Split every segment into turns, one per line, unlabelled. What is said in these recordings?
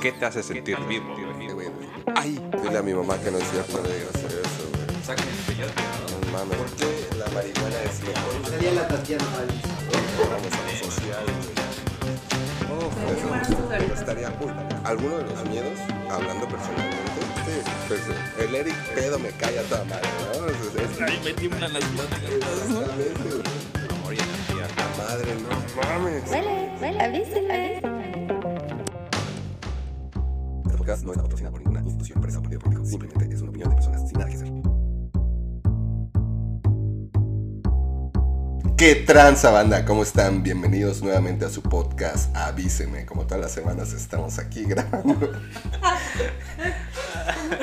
¿Qué te hace sentir vivo?
Ay, dile a mi mamá que no es cierto de hacer eso, güey.
Sácame el peyote, ¿no?
No mames, ¿por qué la marihuana es mejor?
Sería la Tatiana.
Vamos a lo social, güey. Oh, eso estaría cool. ¿Alguno de los miedos, hablando personalmente? Sí, pues el Eric pedo me cae a toda madre, ¿no? Es, es,
Ahí me tiemblan las pláticas.
exactamente, güey.
Amor y energía.
Madre, no mames.
Huele, huele, avíseme.
Este podcast no está patrocinado por ninguna institución, empresa o partido político. Simplemente es una opinión de personas sin nada que hacer. ¿Qué tranza banda? ¿Cómo están? Bienvenidos nuevamente a su podcast Avíseme. Como todas las semanas estamos aquí grabando.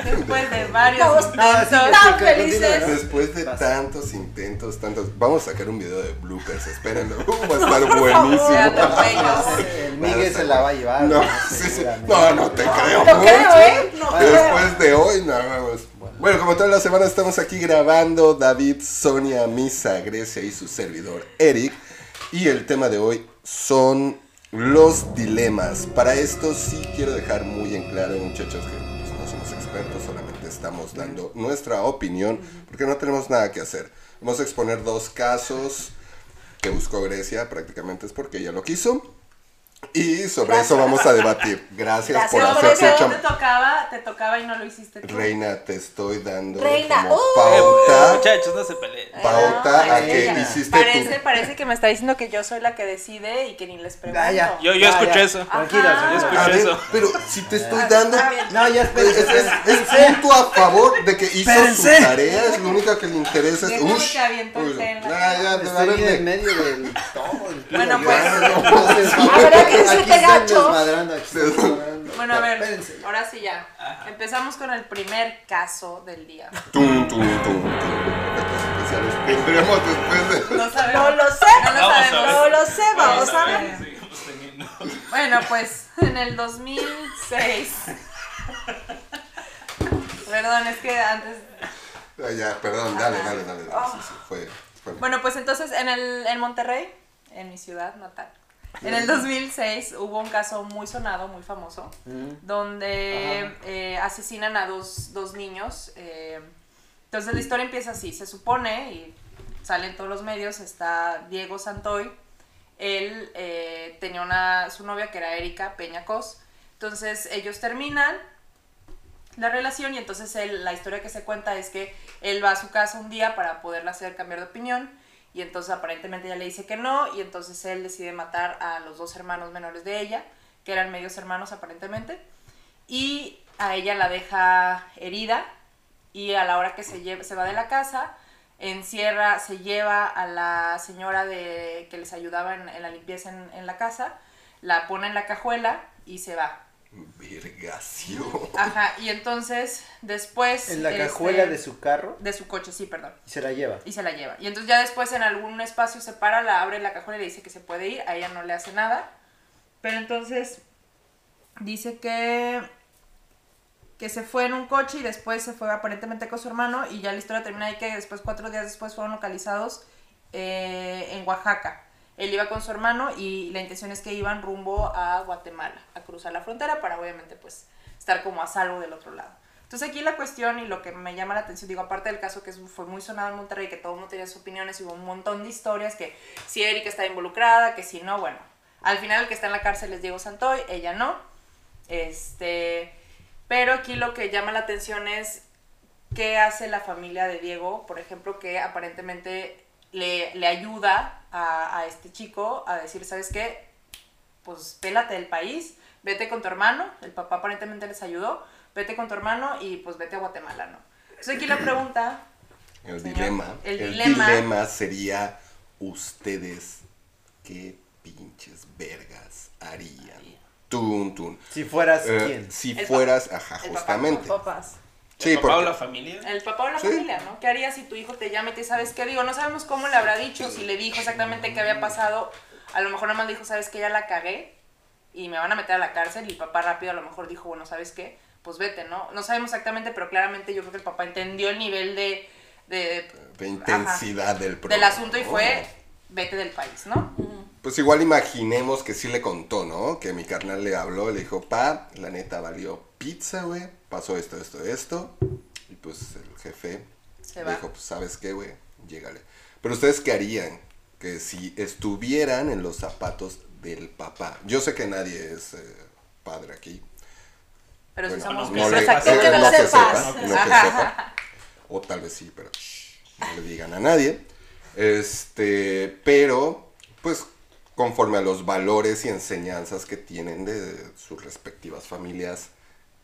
Después de varios intentos.
sí,
tan felices.
Después de tantos intentos, tantos... Vamos a sacar un video de bloopers, espérenlo. Va a estar buenísimo.
El Miguel se la va a llevar.
No, sí, sí. no, no te creo. Mucho.
¿eh? No creo.
Después de hoy, no, vamos. Bueno, como todas las semanas estamos aquí grabando David, Sonia, Misa, Grecia y su servidor Eric. Y el tema de hoy son los dilemas. Para esto sí quiero dejar muy en claro, muchachos, que solamente estamos dando nuestra opinión porque no tenemos nada que hacer. Vamos a exponer dos casos que buscó Grecia, prácticamente es porque ella lo quiso. Y sobre eso vamos a debatir. Gracias, por
Pero
hacer su
te tocaba, te tocaba y no lo hiciste tú.
Reina, te estoy dando
Reina,
como
¡uh!
pauta,
Muchachos, no se peleen.
pauta a
Ay,
que
ella.
hiciste
Parece,
tu...
parece que me está diciendo que yo soy la que decide y que ni les pregunto.
Ya, ya.
Yo, yo
Ya,
escuché
ya.
eso.
Tranquila.
Yo escuché
A ver,
eso.
pero si te estoy dando...
Está bien.
No, ya
Es,
espérense.
es- es punto a favor de que hizo
Espérense.
su tarea, es lo único que le interesa. Es, ush,
que aviento el
ya, a
Estoy
ver,
bien en medio del todo.
Bueno,
Ya,
pues.
no, no se desmadre.
A ver, ¿a qué se
Aquí
te
están
gacho?
desmadrando, aquí están desmadrando.
Bueno, a ver,
Espérense.
ahora sí ya. Empezamos con el primer caso del día.
Tum, tum, tum. Tendremos después de...
No sabemos.
No lo sé.
No lo
Vamos
sabemos.
No lo sé, vamos a
ver.
ver.
Bueno, pues en el 2006. Perdón, es que antes.
Ah, ya, perdón, dale, dale, dale. dale. Sí, sí, fue, fue-
Bueno, pues entonces en, el, en Monterrey, en mi ciudad natal, en el 2006 hubo un caso muy sonado, muy famoso, donde eh, asesinan a dos, dos niños. eh, entonces la historia empieza así, se supone, y salen todos los medios, está Diego Santoy, él eh, tenía una, su novia que era Erika Peña Cos, entonces ellos terminan la relación y entonces él, la historia que se cuenta es que él va a su casa un día para poderla hacer cambiar de opinión y entonces aparentemente ella le dice que no y entonces él decide matar a los dos hermanos menores de ella, que eran medios hermanos aparentemente, y a ella la deja herida y a la hora que se, lleva, se va de la casa, encierra, se lleva a la señora de, que les ayudaba en, la limpieza en la casa, la pone en la cajuela y se va.
Vergacio.
Ajá, y entonces después...
En la
este,
cajuela de su carro
De su coche, sí, perdón.
y se la lleva.
Y se la lleva. Y entonces ya después en algún espacio se para, la abre la cajuela y le dice que se puede ir, a ella no le hace nada. Pero entonces dice que que se fue en un coche y después se fue aparentemente con su hermano y ya la historia termina ahí que después, cuatro días después, fueron localizados eh, en Oaxaca. Él iba con su hermano y la intención es que iban rumbo a Guatemala, a cruzar la frontera para obviamente pues estar como a salvo del otro lado. Entonces aquí la cuestión y lo que me llama la atención, digo, aparte del caso que fue muy sonado en Monterrey, que todo el mundo tenía sus opiniones y hubo un montón de historias, que si Erika está involucrada, que si no, bueno, al final el que está en la cárcel es Diego Santoy, ella no. Este, pero aquí lo que llama la atención es qué hace la familia de Diego, por ejemplo, que aparentemente le, le ayuda a, a este chico a decir, ¿sabes qué? Pues pélate del país, vete con tu hermano, el papá aparentemente les ayudó, vete con tu hermano y pues vete a Guatemala, ¿no? Entonces aquí la pregunta,
El
Señor,
dilema.
el
El,
dilema.
dilema. sería ustedes qué pinches vergas harían. Tun, tun.
Si fueras
Eh,
quién.
si
El
fueras, ajá,
el papá,
justamente.
papás.
Sí,
¿El papá o la familia?
El papá o la
Sí.
familia, ¿no? ¿Qué harías si tu hijo te llama y te sabes qué? Digo, no sabemos cómo le habrá dicho, si le dijo exactamente qué había pasado. A lo mejor nada más dijo, ¿sabes qué? Ya la cagué y me van a meter a la cárcel. Y el papá rápido a lo mejor dijo, bueno, ¿sabes qué? Pues vete, ¿no? No sabemos exactamente, pero claramente yo creo que el papá entendió el nivel de, de,
De intensidad del
del
problema.
asunto y fue vete del país, ¿no?
Pues igual imaginemos que sí le contó, ¿no? Que mi carnal le habló, le dijo, pa, la neta valió pizza, güey. Pasó esto, esto, esto. Y pues el jefe
Se
dijo, pues sabes qué, güey, llégale. Pero ustedes qué harían que si estuvieran en los zapatos del papá. Yo sé que nadie es eh, padre aquí.
Pero si somos
no
no
le-
que
que
no
no
sepas.
sepa, no que sepa. O tal vez sí, pero shh, no le digan a nadie. Este, pero, pues, conforme a los valores y enseñanzas que tienen de sus respectivas familias,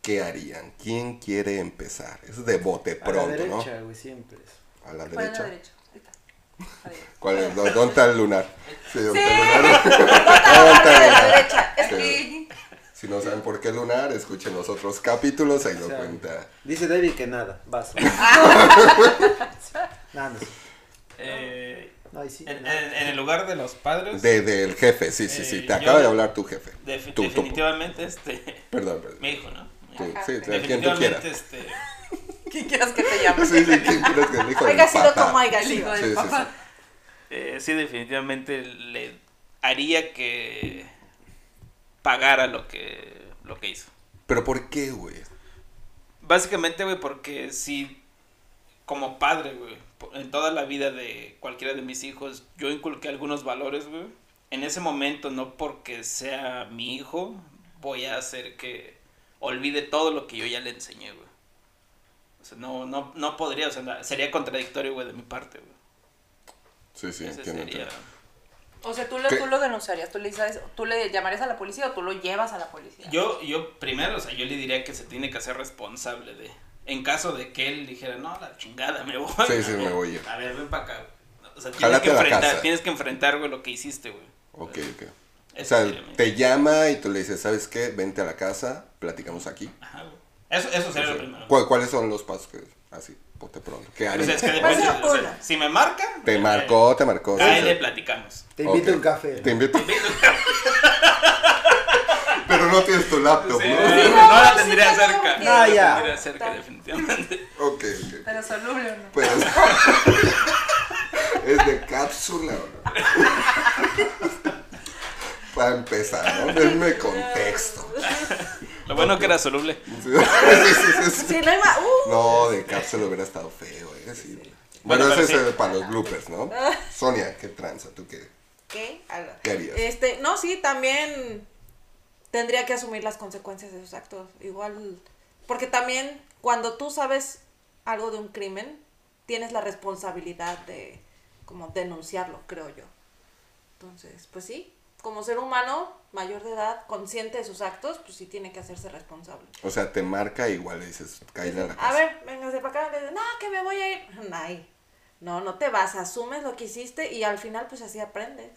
¿qué harían? ¿Quién quiere empezar? Es de bote
A la
pronto,
derecha, güey, siempre.
¿no? A la
¿Cuál es
derecha.
la derecha? Ahí está. Ahí.
¿Cuál es? ¿Dó- ¿Dónde está el lunar? Sí, ¿dónde
Sí.
está el lunar? ¿Dónde está el lunar?
derecha.
Sí. Si no saben por qué lunar, escuchen los otros capítulos, ahí lo
sea,
cuenta.
Dice David que nada, vas. nada, no,
Eh,
no, ahí sí.
en,
nada.
en- en el lugar de los padres,
De, del jefe, sí, sí, sí.
Eh,
Te
yo-
acaba de hablar tu jefe.
defi-
Tu- tu-
definitivamente, este,
Perdón, perdón.
mi hijo, ¿no?
Ajá.
sí, de quien tú quieras.
Definitivamente, este,
¿Quién quieras que te llame?
Sí, sí, ¿quién quieres que el hijo del
sido
papá?
como
hijo
sido.
del
Sí, sí,
papá.
sí.
eh, sí, definitivamente le haría que pagara lo que, lo que hizo.
Pero ¿por qué, güey?
Básicamente, güey, porque si como padre, güey, en toda la vida de cualquiera de mis hijos, yo inculqué algunos valores, güey. En ese momento, no porque sea mi hijo, voy a hacer que olvide todo lo que yo ya le enseñé, güey. O sea, no, no, no podría, o sea, sería contradictorio, güey, de mi parte, güey.
Sí, sí,
Ese
entiendo.
sería...
O sea, tú lo,
¿Qué?
tú lo denunciarías, tú le, dices, tú le llamarías a la policía o tú lo llevas a la policía.
Yo, yo primero, o sea, yo le diría que se tiene que hacer responsable de... En caso de que él dijera, no, la chingada, me voy.
Sí, sí, me voy yo.
A ver, ven para acá. güey. O sea, tienes que, enfrentar, tienes que enfrentar, güey, lo que hiciste, güey.
Ok, ok. O sea,
sería
te llama y tú le dices, ¿sabes qué? Vente a la casa, platicamos aquí.
Ajá, güey. Eso, eso sería
Sí.
lo primero.
¿Cu- ¿Cuáles son los pasos que así, bote pronto? ¿Qué
Pues
harías?
es que depende,
es
o sea, si me marca...
Te
eh,
marcó, te marcó.
Ahí
sí.
le platicamos.
Te invito
Ok.
a un café.
Te invito. Pero no tienes tu laptop,
Sí,
¿no?
no, la tendría
sí, no,
cerca.
no,
No la
ya.
tendría cerca, definitivamente.
Ok, ok.
Pero soluble o no.
Pues. es de cápsula, ¿o no? Para empezar, ¿no? Denme contexto.
Lo bueno que era soluble.
Sí, sí, sí, sí.
Si no hay más. Uh,
No, de cápsula hubiera estado feo, ¿eh? Sí.
Bueno,
Bueno, ese es eh, para los bloopers, ¿no? Sonia, ¿qué tranza? ¿Tú qué?
¿Qué?
¿Qué harías?
Este, no, sí, también tendría que asumir las consecuencias de sus actos. Igual, porque también cuando tú sabes algo de un crimen, tienes la responsabilidad de como denunciarlo, creo yo. Entonces, pues sí, como ser humano mayor de edad, consciente de sus actos, pues sí tiene que hacerse responsable.
O sea, te marca igual le dices, cállale a la casa.
A ver, véngase para acá. Le dices, no, que me voy a ir. Ay, no, no te vas, asumes lo que hiciste y al final pues así aprendes.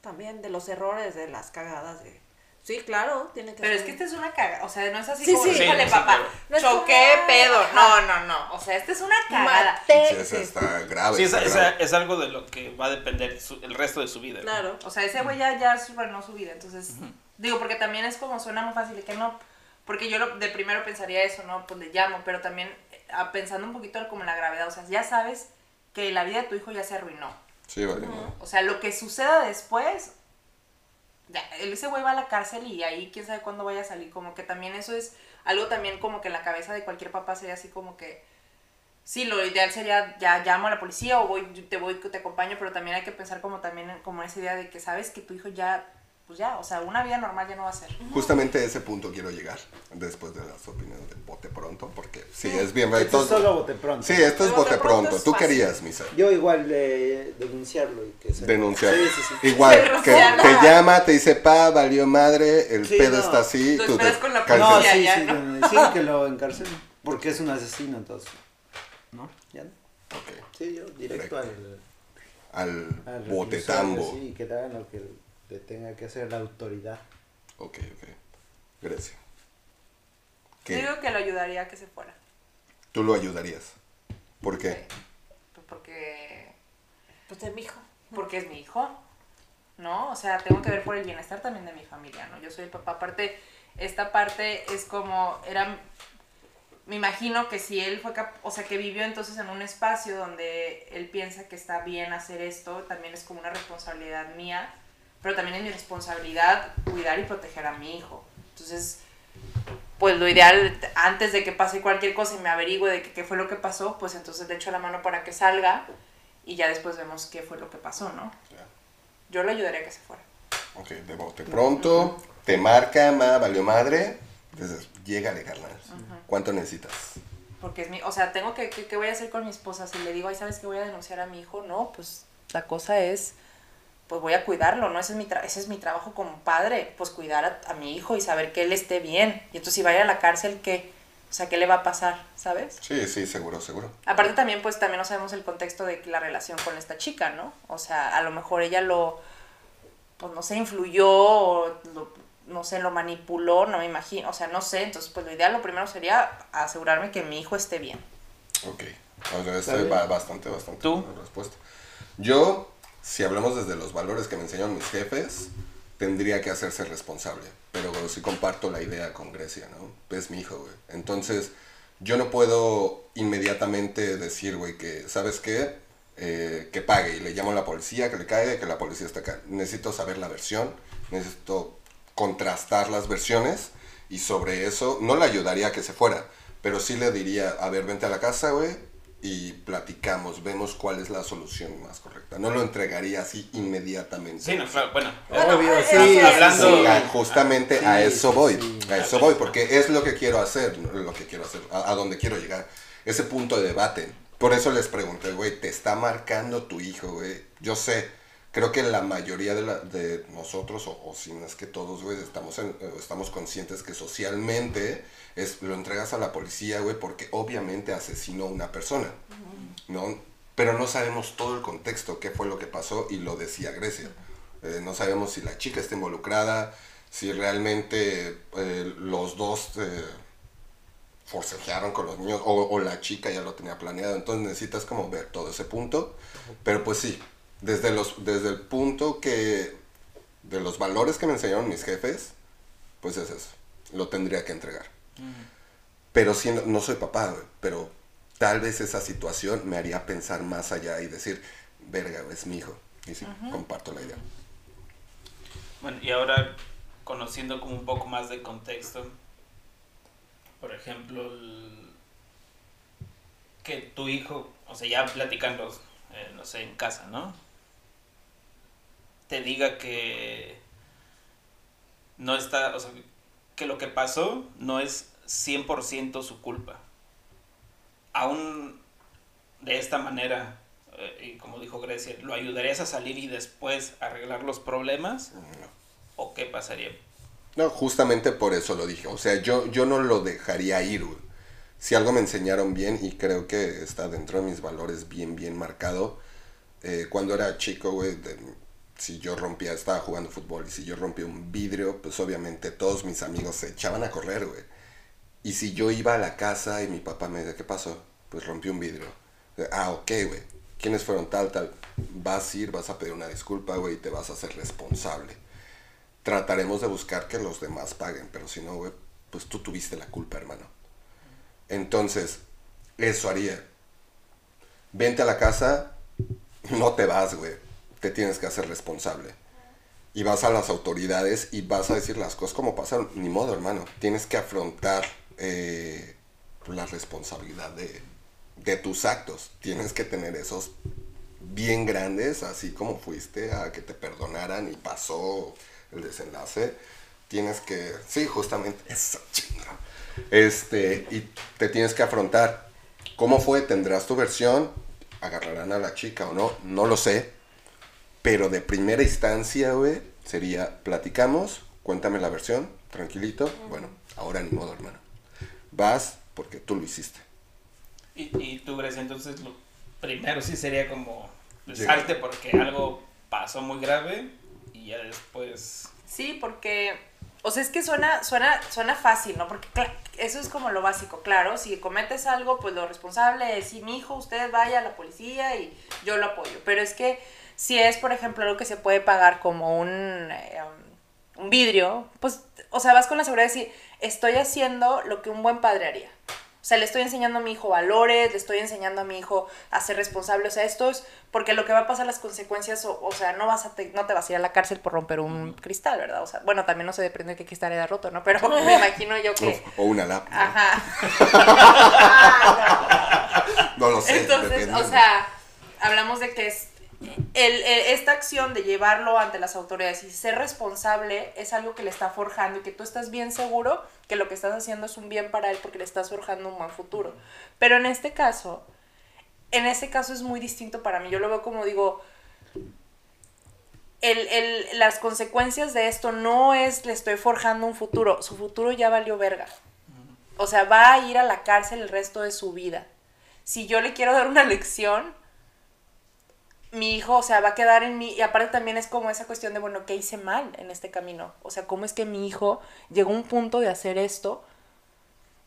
También de los errores, de las cagadas. De... Sí, claro, tiene que
Pero es
ser.
que este es una cagada, o sea, no es así
Sí,
como,
sí.
híjole,
Sí,
papá.
No es
choqué,
como,
pedo, no, no, no, o sea, este es una cagada.
Sí, esa está grave.
Sí,
está
esa-
grave.
esa- es algo de lo que va a depender su- el resto de su vida.
Claro.
O sea, ese güey ya, ya superó su vida, entonces, digo, porque también es como suena muy fácil y que no, porque yo lo- de primero pensaría eso, ¿no? Pues le llamo, pero también eh, a- pensando un poquito como en la gravedad, o sea, ya sabes que la vida de tu hijo ya se arruinó.
Sí, vale. ¿no?
O sea, lo que suceda después, ese güey va a la cárcel y ahí quién sabe cuándo vaya a salir. Como que también eso es algo también como que en la cabeza de cualquier papá sería así como que, sí, lo ideal sería ya llamo a la policía o voy, te voy, te acompaño, pero también hay que pensar como también como esa idea de que sabes que tu hijo ya, pues ya, o sea, una vida normal ya no va a ser.
Justamente a ese punto quiero llegar después de las opiniones de bote pronto, porque sí, es bien.
Esto es solo bote pronto.
Sí, esto es
Bote
bote
pronto
pronto.
es
¿Tú
fácil.
querías, Misa?
Yo igual eh, denunciarlo y que se...
Denunciar.
Sí, sí, sí.
Igual, que te llama, te dice, pa, valió madre, el
Sí,
pedo
no.
está así. Tú te
con la
cancelas.
No,
policía.
sí,
ya,
sí,
¿no?
sí, que lo encarcelen. Porque es un asesino, entonces. ¿No? ¿Ya no?
Ok.
Sí, yo directo al,
Al
al
botetambo.
Sí, que le hagan lo que le tenga que hacer la autoridad.
Ok, ok. Gracias.
Yo
¿Qué?
digo que lo ayudaría a que se fuera.
¿Tú lo ayudarías? ¿Por qué?
Pues porque
Pues es mi hijo.
porque es mi hijo, ¿no? O sea, tengo que ver por el bienestar también de mi familia, ¿no? Yo soy el papá. Aparte, esta parte es como, era, me imagino que si él fue, cap- o sea, que vivió entonces en un espacio donde él piensa que está bien hacer esto, también es como una responsabilidad mía, pero también es mi responsabilidad cuidar y proteger a mi hijo. Entonces, pues lo ideal, antes de que pase cualquier cosa y me averigüe de que- qué fue lo que pasó, pues entonces le echo la mano para que salga y ya después vemos qué fue lo que pasó, ¿no? Yo le ayudaría a que se fuera.
Ok, de bote pronto, te marca, ma, valió madre. Entonces, llégale, carnal. ¿Cuánto necesitas?
Porque es mi, o sea, tengo que, que, ¿qué voy a hacer con mi esposa? Si le digo, ay, ¿sabes que voy a denunciar a mi hijo? No, pues la cosa es, pues voy a cuidarlo, ¿no? Ese es mi, tra- ese es mi trabajo como padre, pues cuidar a, a mi hijo y saber que él esté bien. Y entonces si vaya a la cárcel, ¿qué? O sea, ¿qué le va a pasar? ¿Sabes?
Sí, sí, seguro, seguro.
Aparte también, pues también no sabemos el contexto de la relación con esta chica, ¿no? O sea, a lo mejor ella lo, pues no sé, influyó o lo- no sé, lo manipuló, no me imagino, o sea, no sé. Entonces, pues lo ideal, lo primero sería asegurarme que mi hijo esté bien.
Ok. O sea, este va bastante, bastante
¿Tú?
respuesta. Yo, si hablamos desde los valores que me enseñaron mis jefes, tendría que hacerse responsable. Pero sí comparto la idea con Grecia, ¿no? Es mi hijo, güey. Entonces, yo no puedo inmediatamente decir, güey, que, ¿sabes qué? Eh, que pague y le llamo a la policía, que le caiga, que la policía está acá. Necesito saber la versión, necesito contrastar las versiones y sobre eso no le ayudaría a que se fuera, pero sí le diría, a ver, vente a la casa, güey, y platicamos, vemos cuál es la solución más correcta. No lo entregaría así inmediatamente.
Sí, no, claro, bueno.
Obvio,
eh,
sí,
eh,
hablando-
Sí, a- justamente
Sí,
a eso
sí,
voy,
sí.
a eso voy, porque es lo que quiero hacer, lo que quiero hacer, a, a donde quiero llegar, ese punto de debate. Por eso les pregunté, güey, ¿te está marcando tu hijo, güey? Yo sé, creo que la mayoría de, la- de nosotros, o, o si no que todos, güey, estamos, eh, estamos conscientes que socialmente es, lo entregas a la policía, güey, porque obviamente asesinó a una persona, ¿no? Pero no sabemos todo el contexto, qué fue lo que pasó, y lo decía Grecia. Eh, no sabemos si la chica está involucrada, si realmente eh, los dos forcejearon con los niños o, o la chica ya lo tenía planeado. Entonces necesitas como ver todo ese punto. Pero pues sí, desde, los, desde el punto que de los valores que me enseñaron mis jefes, pues es eso. Lo tendría que entregar. Pero sí, no, no soy papá, güey, pero tal vez esa situación me haría pensar más allá y decir, verga, es mi hijo. Y sí, comparto la idea.
Bueno, y ahora conociendo como un poco más de contexto, por ejemplo, el- que tu hijo, o sea, ya platicando, eh, no sé, en casa, ¿no? Te diga que no está, o sea, que lo que pasó no es 100% su culpa. Aún de esta manera, eh, y como dijo Grecia, ¿lo ayudarías a salir y después arreglar los problemas? ¿O qué pasaría?
No, justamente por eso lo dije. O sea, yo, yo no lo dejaría ir, güey. Si algo me enseñaron bien, y creo que está dentro de mis valores bien, bien marcado, eh, cuando era chico, güey, de- si yo rompía, estaba jugando fútbol, y si yo rompía un vidrio, pues obviamente todos mis amigos se echaban a correr, güey. Y si yo iba a la casa y mi papá me decía, ¿qué pasó? Pues rompí un vidrio. Ah, ok, güey. ¿Quiénes fueron tal, tal? Vas a ir, vas a pedir una disculpa, güey, y te vas a hacer responsable trataremos de buscar que los demás paguen, pero si no, güey, pues tú tuviste la culpa, hermano. Entonces, eso haría. Vente a la casa, no te vas, güey. Te tienes que hacer responsable. Y vas a las autoridades y vas a decir las cosas como pasaron. Ni modo, hermano. Tienes que afrontar eh, la responsabilidad de, de tus actos. Tienes que tener esos bien grandes, así como fuiste a que te perdonaran y pasó el desenlace, tienes que, sí, justamente, eso, chinga. Este, y te tienes que afrontar. ¿Cómo fue? ¿Tendrás tu versión? ¿Agarrarán a la chica o no? No lo sé. Pero de primera instancia, güey, sería, platicamos, cuéntame la versión, tranquilito. Bueno, ahora ni modo, hermano. Vas porque tú lo hiciste.
Y, y tú, Grecia, entonces lo primero sí sería como salte porque algo pasó muy grave y ya después...
Sí, porque, o sea, es que suena, suena, suena fácil, ¿no? Porque eso es como lo básico, claro, si cometes algo, pues lo responsable es, sí, mi hijo, usted vaya a la policía y yo lo apoyo. Pero es que si es, por ejemplo, algo que se puede pagar como un, eh, un vidrio, pues, o sea, vas con la seguridad de decir, estoy haciendo lo que un buen padre haría. O sea, le estoy enseñando a mi hijo valores, le estoy enseñando a mi hijo a ser responsable. O sea, esto es porque lo que va a pasar, las consecuencias, o, o sea, no, vas a te- no te vas a ir a la cárcel por romper un cristal, ¿verdad? O sea, bueno, también no se depende de qué cristal haya roto, ¿no? Pero me imagino yo que...
O una lap. ¿no?
Ajá.
No lo sé.
Entonces,
depende.
o sea, hablamos de que es el, esta acción de llevarlo ante las autoridades y ser responsable es algo que le está forjando y que tú estás bien seguro que lo que estás haciendo es un bien para él porque le estás forjando un buen futuro. Pero en este caso, en este caso es muy distinto para mí. Yo lo veo como digo, el, el- las consecuencias de esto no es le estoy forjando un futuro, su futuro ya valió verga. O sea, va a ir a la cárcel el resto de su vida. Si yo le quiero dar una lección, mi hijo, o sea, va a quedar en mí. Y aparte también es como esa cuestión de, bueno, ¿qué hice mal en este camino? O sea, ¿cómo es que mi hijo llegó a un punto de hacer esto?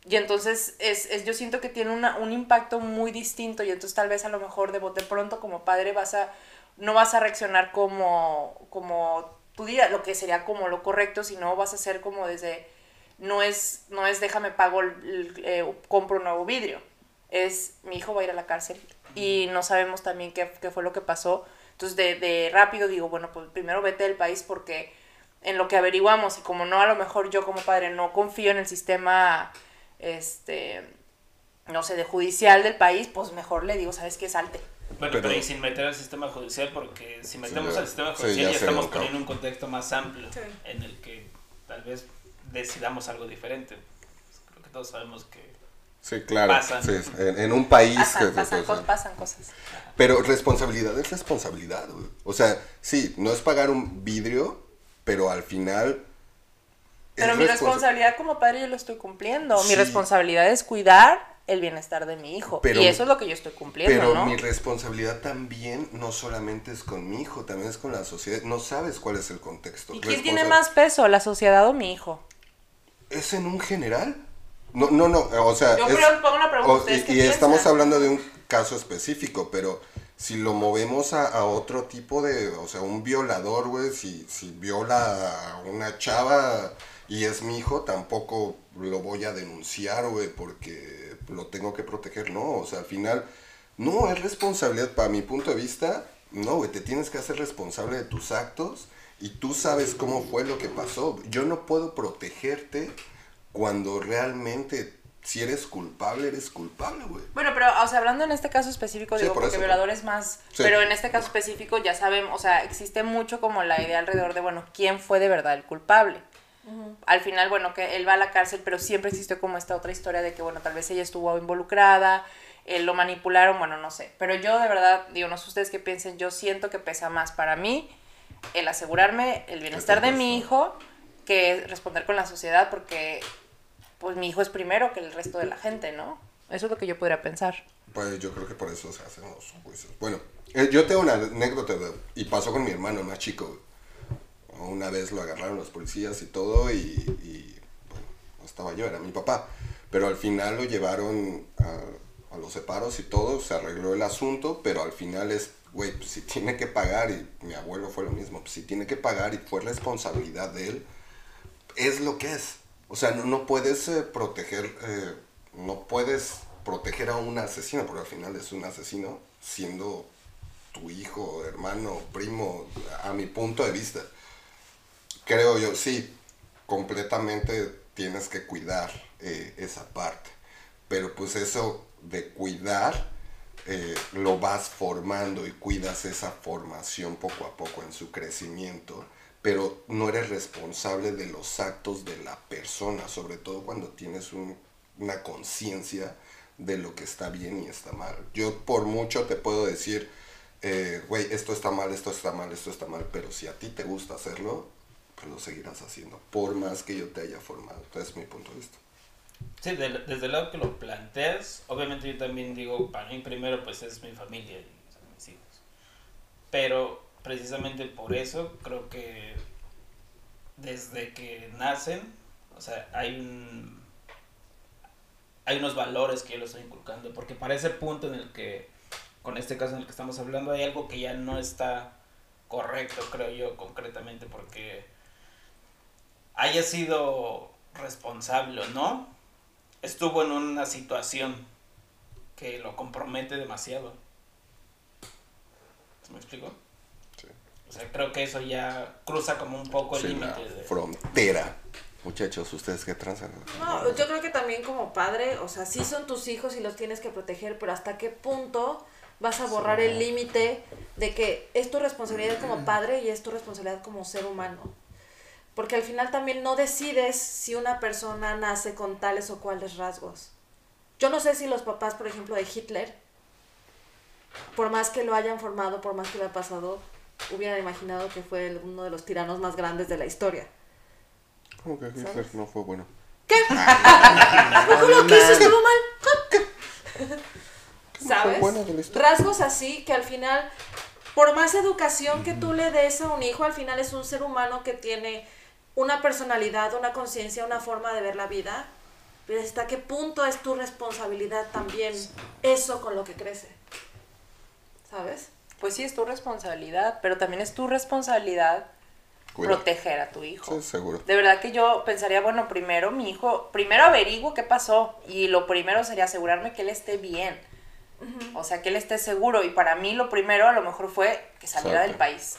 Y entonces es, es- yo siento que tiene una- un impacto muy distinto y entonces tal vez a lo mejor de, bote pronto como padre vas a, no vas a reaccionar como, como tú dirías, lo que sería como lo correcto, sino vas a ser como desde, no es, no es déjame pago, eh, compro un nuevo vidrio, es mi hijo va a ir a la cárcel y no sabemos también qué, qué fue lo que pasó. Entonces de, de rápido digo, bueno, pues primero vete del país porque en lo que averiguamos y como no a lo mejor yo como padre no confío en el sistema este no sé de judicial del país pues mejor le digo sabes qué salte
Bueno,
Pero-
pero, y sin meter al sistema judicial, porque si metemos
ya-
al sistema
sí,
judicial
ya
ya,
sería
estamos poniendo un contexto más amplio
Sí.
en el que tal vez decidamos algo diferente. Creo que todos sabemos que
Sí, claro.
Pasan.
sí, en, en un país
pasan,
que-
pasan,
que-
cos- pasan cosas
Pero responsabilidad es responsabilidad, güey. O sea, sí, no es pagar un vidrio, pero al final.
pero mi
responsa-
responsabilidad como padre yo lo estoy cumpliendo
Sí.
mi responsabilidad es cuidar el bienestar de mi hijo
Pero-
y eso es lo que yo estoy cumpliendo
Pero
no
mi responsabilidad también no solamente es con mi hijo, también es con la sociedad. No sabes cuál es el contexto.
y quién tiene más peso la sociedad o mi hijo
¿Es en un general? No, no, no, o sea...
yo
es-
creo- pongo pregunta
o-
¿ustedes
y estamos hablando de un caso específico, pero si lo movemos a, a otro tipo de... O sea, un violador, güey, si, si viola a una chava y es mi hijo, tampoco lo voy a denunciar, güey, porque lo tengo que proteger, no. O sea, al final, no, es responsabilidad, para mi punto de vista, no, güey, te tienes que hacer responsable de tus actos y tú sabes cómo fue lo que pasó. Yo no puedo protegerte cuando realmente, si eres culpable, eres culpable, güey.
Bueno, pero, o sea, hablando en este caso específico,
Sí,
digo,
por
porque
eso,
violador es más,
Sí.
pero en este caso específico ya sabemos, o sea, existe mucho como la idea alrededor de, bueno, ¿quién fue de verdad el culpable? Al final, bueno, que él va a la cárcel, pero siempre existe como esta otra historia de que, bueno, tal vez ella estuvo involucrada, eh, lo manipularon, bueno, no sé. Pero yo de verdad, digo, no sé ustedes qué piensen, yo siento que pesa más para mí el asegurarme el bienestar de mi hijo que responder con la sociedad, porque pues mi hijo es primero que el resto de la gente, ¿no? Eso es lo que yo podría pensar.
Pues yo creo que por eso se hacen los juicios. Bueno, eh, yo tengo una anécdota güey, y pasó con mi hermano más chico. Una vez lo agarraron los policías y todo y, no estaba yo, era mi papá. Pero al final lo llevaron a, a los separos y todo, se arregló el asunto, pero al final es, güey, pues si tiene que pagar, y mi abuelo fue lo mismo, pues si tiene que pagar y fue responsabilidad de él, es lo que es. O sea, no, no puedes eh, proteger, eh, no puedes proteger a un asesino, porque al final es un asesino, siendo tu hijo, hermano, primo, a mi punto de vista. Creo yo, sí, completamente tienes que cuidar eh, esa parte. Pero pues eso de cuidar, eh, lo vas formando y cuidas esa formación poco a poco en su crecimiento, pero no eres responsable de los actos de la persona, sobre todo cuando tienes un- una conciencia de lo que está bien y está mal. Yo por mucho te puedo decir, eh, güey, esto está mal, esto está mal, esto está mal, pero si a ti te gusta hacerlo, pues lo seguirás haciendo, por más que yo te haya formado. Entonces es mi punto de vista.
Sí, de- desde el lado que lo planteas, obviamente yo también digo, para mí primero pues es mi familia y mis hijos. Pero precisamente por eso creo que desde que nacen, o sea, hay un hay unos valores que yo les estoy inculcando, porque para ese punto en el que, con este caso en el que estamos hablando, hay algo que ya no está correcto, creo yo, concretamente, porque haya sido responsable o no, estuvo en una situación que lo compromete demasiado. ¿Se me explico? Sea, creo que eso ya cruza como un poco el
Sí, la
límite. de-
frontera. Muchachos, ¿ustedes qué transan?
No, yo creo que también como padre, o sea, sí son tus hijos y los tienes que proteger, pero hasta qué punto vas a borrar el límite de que es tu responsabilidad como padre y es tu responsabilidad como ser humano. Porque al final también no decides si una persona nace con tales o cuales rasgos. Yo no sé si los papás, por ejemplo, de Hitler, por más que lo hayan formado, por más que lo haya pasado, hubieran imaginado que fue uno de los tiranos más grandes de la historia.
¿Cómo que Hitler
¿Sabes?
no fue bueno?
Ojo, lo que hizo estuvo mal. ¿Sabes? Rasgos así que al final, por más educación que tú le des a un hijo, al final es un ser humano que tiene una personalidad, una conciencia, una forma de ver la vida. Pero hasta qué punto es tu responsabilidad también eso con lo que crece. ¿Sabes?
Pues sí, es tu responsabilidad, pero también es tu responsabilidad
Cuidado.
proteger a tu hijo.
Sí, seguro.
De verdad que yo pensaría, bueno, primero mi hijo, primero averiguo qué pasó y lo primero sería asegurarme que él esté bien. O sea, que él esté seguro y para mí lo primero a lo mejor fue que saliera
Exacto.
del país.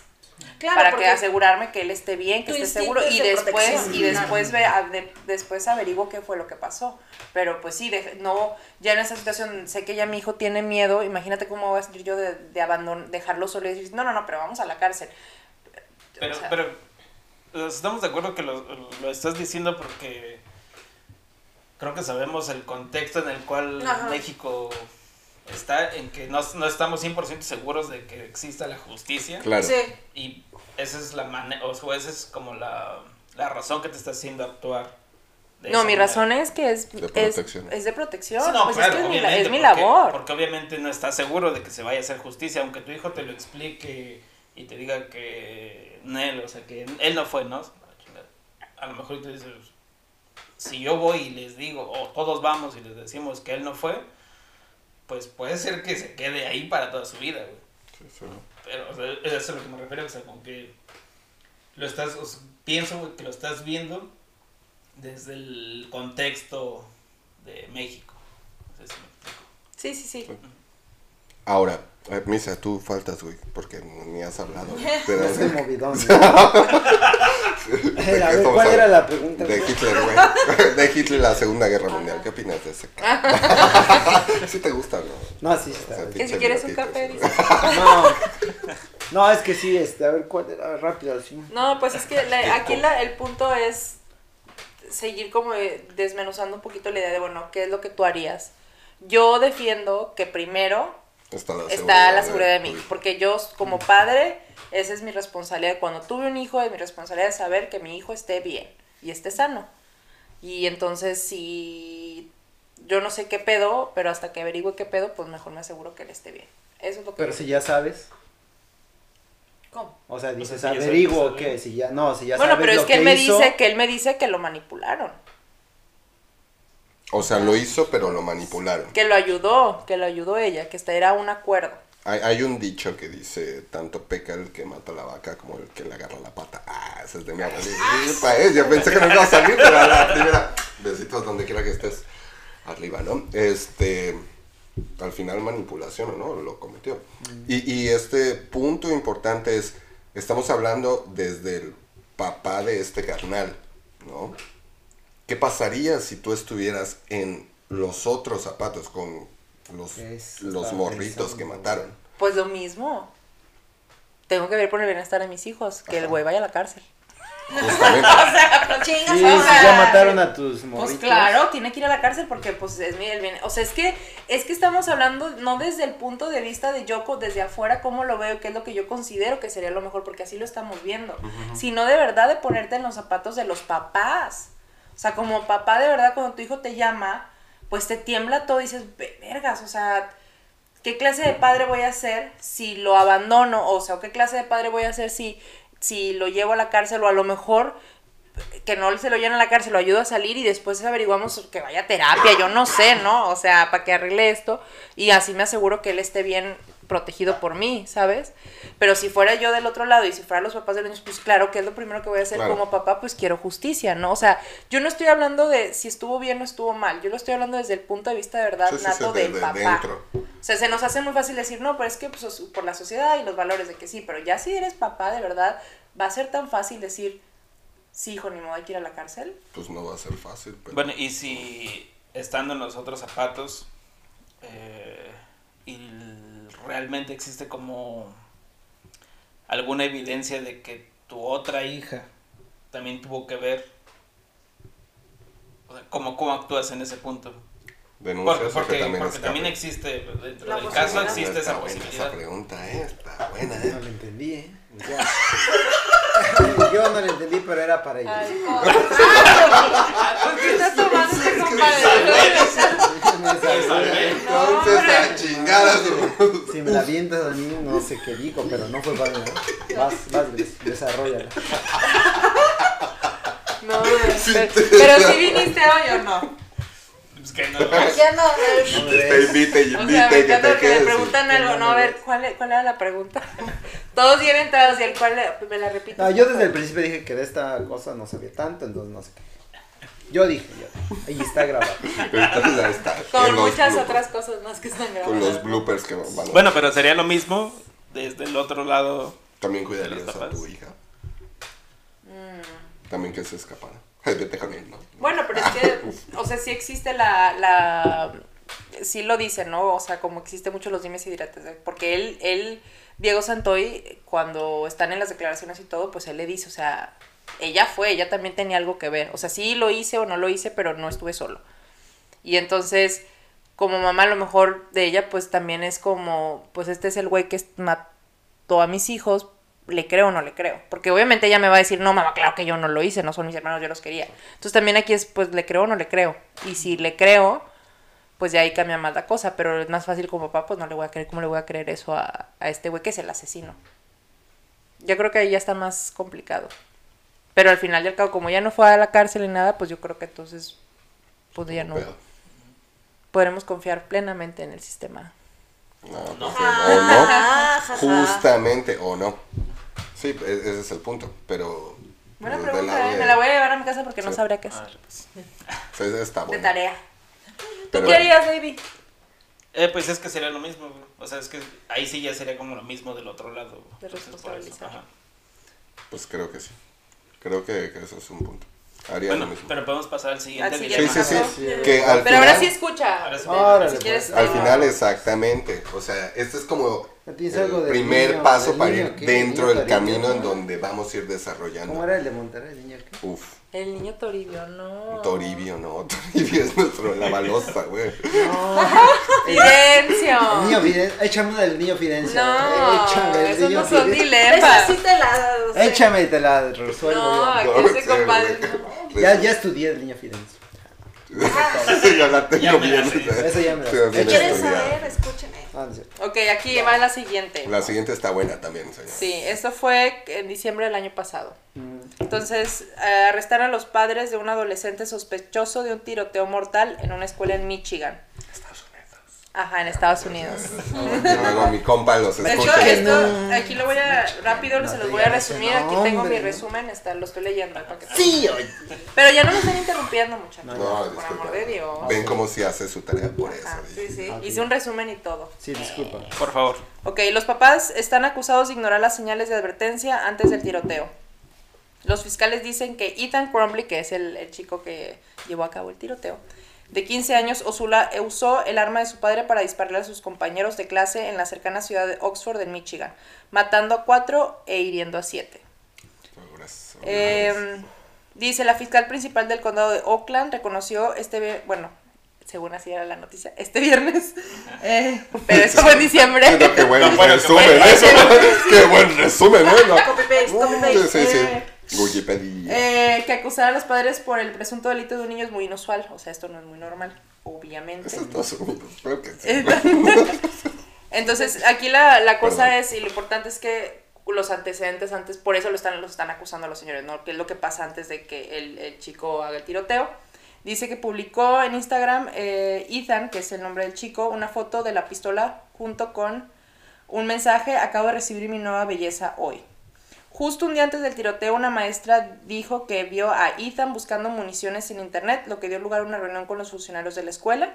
Claro,
para que asegurarme que él esté bien, que esté seguro
es
y
de
después y después ve, de- después averiguo qué fue lo que pasó. Pero pues sí, de- no ya en esa situación sé que ya mi hijo tiene miedo, imagínate cómo voy a sentir yo de, de abandon- dejarlo solo y decir, "No, no, no, pero vamos a la cárcel."
Pero,
O sea,
pero estamos de acuerdo que lo, lo estás diciendo porque creo que sabemos el contexto en el cual
Ajá.
México está, en que no, no estamos 100% seguros de que exista la justicia.
Claro.
Sí.
Y esa es la manera, o sea, esa es como la, la razón que te está haciendo actuar.
No, mi
manera.
razón es que es
De
es,
protección.
es de protección.
Sí, no,
pues
claro,
es, que es mi, la-
obviamente,
es mi
porque-
labor.
Porque obviamente no estás seguro de que se vaya a hacer justicia, aunque tu hijo te lo explique y te diga que él, o sea, que él no fue, ¿no? A lo mejor tú dices, si yo voy y les digo, o todos vamos y les decimos que él no fue, pues puede ser que se quede ahí para toda su vida, güey.
Sí, sí.
Pero, o sea, eso es a lo que me refiero, o sea, como que lo estás, o sea, pienso güey, que lo estás viendo desde el contexto de México. No sé si me explico.
Sí, sí, sí.
Ahora, Misa, tú faltas, güey, porque ni has hablado. Pero,
movidón.
¿de
a ver, ¿cuál era la pregunta?
De Hitler, güey. De Hitler, la Segunda Guerra Mundial. ¿Qué opinas de ese? ¿Sí te gusta, no?
No, sí,
O
está
sea.
Que si quieres un café.
No, no, es que sí, este, a ver, ¿cuál era? A ver, rápido, así.
No, pues es que la- aquí la- el punto es seguir como eh, desmenuzando un poquito la idea de, bueno, ¿qué es lo que tú harías? Yo defiendo que primero
Está la
está la seguridad de hijo, porque yo como padre, esa es mi responsabilidad. Cuando tuve un hijo, es mi responsabilidad saber que mi hijo esté bien y esté sano. Y entonces, si yo no sé qué pedo, pero hasta que averigüe qué pedo, pues mejor me aseguro que él esté bien. Eso es lo que
Pero si ya sabes,
¿Cómo?
o sea, dices,
si ya sabes
averiguo
que
que si ya, no, si ya
Bueno,
sabes
pero es
lo
que él me
hizo,
dice que él me dice que lo manipularon,
O sea, lo hizo, pero lo manipularon.
que lo ayudó, que lo ayudó ella, que este era un acuerdo.
Hay, hay un dicho que dice, tanto peca el que mata la vaca como el que le agarra la pata. Ah, ese es de mi abuelita, ¿eh? Yo pensé que no iba a salir, pero a la primera. Besitos donde quiera que estés. Arriba, ¿no? Este, al final manipulación, ¿o ¿no? Lo cometió. Y, y este punto importante es, estamos hablando desde el papá de este carnal, ¿no? ¿Qué pasaría si tú estuvieras en los otros zapatos con los, los morritos que mataron?
Pues lo mismo. Tengo que ver por el bienestar de mis hijos, que el güey vaya a la cárcel.
Justamente.
Chingas,
Sí,
o
si
sea,
ya mataron a tus
Pues
morritos.
claro, tiene que ir a la cárcel porque pues es mi el bien. O sea, es que es que estamos hablando no desde el punto de vista de yo co- desde afuera cómo lo veo, qué es lo que yo considero que sería lo mejor porque así lo estamos viendo, sino de verdad de ponerte en los zapatos de los papás. O sea, como papá de verdad cuando tu hijo te llama, pues te tiembla todo y dices, "Ve- "Vergas, o sea, ¿qué clase de padre voy a ser si lo abandono? O sea, ¿qué clase de padre voy a ser si si lo llevo a la cárcel o a lo mejor que no se lo lleven a la cárcel, lo ayudo a salir y después averiguamos que vaya a terapia, yo no sé, ¿no? O sea, para que arregle esto y así me aseguro que él esté bien protegido por mí, ¿sabes? Pero si fuera yo del otro lado y si fueran los papás de los niños, pues claro, que es lo primero que voy a hacer
Claro.
como papá? Pues quiero justicia, ¿no? O sea, yo no estoy hablando de si estuvo bien o estuvo mal, yo lo estoy hablando desde el punto de vista de verdad
Sí, sí, sí,
nato
de-
del
de
papá. O sea, se nos hace muy fácil decir, no, pero es que pues, por la sociedad y los valores de que sí, pero ya si eres papá de verdad, va a ser tan fácil decir, sí, hijo, ni modo, hay que ir a la cárcel.
Pues no va a ser fácil. Pero...
Bueno, y si estando en los otros zapatos eh, y realmente existe como alguna evidencia de que tu otra hija también tuvo que ver, o sea, ¿cómo, cómo actúas en ese punto?
Denuncias
Porque, porque,
también
porque
escape.
también existe, dentro
La
del caso existe
está
esa
buena
posibilidad.
esa pregunta, ¿eh? Está buena,
No
¿eh?
lo entendí, ¿eh? Ya. Yo no lo entendí, pero era para ellos.
Ay, ¿Por qué está tomando este compadre?
Entonces, la chingada. su-
Si me la avientas a mí, no sé qué dijo, pero no fue para mí. ¿no? Vas, vas, des- desarrollala.
No, pero, pero si viniste hoy o no.
Pues que no.
Ya no,
No me
Te invite y
O
invite
sea, me
que
encanta
te
que me
quedes.
preguntan algo, no, a ver, ¿cuál, cuál era la pregunta? Todos bien entrados y el cual me la repito.
No, yo desde el principio dije que de esta cosa no sabía tanto, entonces no sé qué. Yo dije, yo dije. Ahí está grabado.
Entonces, ahí está.
Con
en
muchas
bloopers.
otras cosas más que están
Con
grabadas.
los bloopers que van a...
Bueno, pero sería lo mismo desde el otro lado.
También cuidarías a tu hija.
Mm.
También que se escapara. Vete con él, ¿no?
Bueno, pero es que, o sea, sí existe la, la, sí lo dicen, ¿no? O sea, como existe mucho los dimes y diretes, porque él, él, Diego Santoy, cuando están en las declaraciones y todo, pues él le dice, o sea, ella fue, ella también tenía algo que ver, o sea, sí lo hice o no lo hice, pero no estuve solo. Y entonces, como mamá, a lo mejor de ella, pues también es como, pues este es el güey que mató a mis hijos, le creo o no le creo. Porque obviamente ella me va a decir, no, mamá, claro que yo no lo hice, no son mis hermanos, yo los quería. Entonces también aquí es, pues, le creo o no le creo. Y si le creo, pues ya ahí cambia más la cosa. Pero es más fácil como papá, pues no le voy a creer, ¿cómo le voy a creer eso a, a este güey que es el asesino? Yo creo que ahí ya está más complicado. Pero al final y al cabo, como ya no fue a la cárcel ni nada, pues yo creo que entonces, pues ya no
Pero,
podremos confiar plenamente en el sistema.
no, pues,
No.
o no.
Ah.
Justamente, o no. Sí, e- ese es el punto. Pero.
Buena pregunta, ¿eh?
de-
Me la voy a llevar a mi casa porque no sabría qué
Ah,
hacer.
pues.
está
De
bueno.
tarea. ¿Tú
Pero-
qué harías, baby?
Eh, pues es que sería lo mismo, güey. O sea, es que ahí sí ya sería como lo mismo del otro lado.
De responsabilizar.
Pues creo que sí. Creo que, que eso es un punto. Haría
Bueno,
lo mismo.
pero podemos pasar al siguiente
Al
Sí,
dilema.
sí, sí.
Sí.
Que al
Pero ahora sí escucha.
Ahora sí.
Órale,
Si quieres,
pues.
Al final, exactamente. O sea, este es como
¿No tienes
el primer
niño-
paso para
niño
ir dentro
¿Niño
del camino en donde vamos a ir desarrollando.
¿Cómo era el de Monterrey, el niño qué?
Uf,
El niño Toribio, no.
Toribio, no. Toribio es nuestro, la balosa, güey.
No.
Fidencio.
El niño Fidencio. Échame una del niño Fidencio.
No,
Échame el
esos
niño
no son dilemas.
sí te la. sé.
Échame y te la resuelvo
No,
yo.
aquí ese compadre. no.
Ya, ya estudié el niño Fidencio.
Sí, ya la tengo bien.
sé.
Eso ya me la
Sí,
sé.
bien
¿Quieres
estudiada.
saber? Escúcheme.
Ah.
Ok, aquí va la siguiente.
La siguiente está buena también, señor.
Sí, esto fue en diciembre del año pasado.
Mm.
Entonces, eh, arrestaron a los padres de un adolescente sospechoso de un tiroteo mortal en una escuela en Michigan. Ajá, en Estados Unidos.
Luego mi compa los
De hecho,
escucha.
esto, aquí lo voy a, rápido
No
se los voy a resumir. Aquí tengo mi resumen, está, lo estoy leyendo. para que-
Sí, oye.
Pero ya no me están interrumpiendo, muchachos.
No,
No,
por
disculpa.
amor de Dios.
Ven cómo si hace su tarea por eso.
Ajá, sí, sí. Hice un resumen y todo.
Sí, disculpa.
Por favor.
Ok, los papás están acusados de ignorar las señales de advertencia antes del tiroteo. Los fiscales dicen que Ethan Crumbley, que es el, el chico que llevó a cabo el tiroteo, de 15 años, Osula eh, usó el arma de su padre para dispararle a sus compañeros de clase en la cercana ciudad de Oxford, en Michigan, matando a cuatro e hiriendo a siete. Eh, dice la fiscal principal del condado de Oakland reconoció este bueno según así era la noticia este viernes eh, pero eso fue en diciembre
Bueno, qué buen resumen, eso. Qué buen resumen.
Copy paste, copy paste.
Sí, sí,
Eh,
sí. Wikipedia.
Eh, que acusar a los padres por el presunto delito de un niño es muy inusual o sea esto no es muy normal obviamente
Es Estados Unidos, creo que sí.
Entonces, aquí la, la cosa es, y lo importante es que los antecedentes antes, por eso lo están, los están acusando a los señores, ¿no? ¿Qué es lo que pasa antes de que el, el chico haga el tiroteo? Dice que publicó en Instagram eh, Ethan, que es el nombre del chico, una foto de la pistola junto con un mensaje, acabo de recibir mi nueva belleza hoy. Justo un día antes del tiroteo, una maestra dijo que vio a Ethan buscando municiones en internet, lo que dio lugar a una reunión con los funcionarios de la escuela.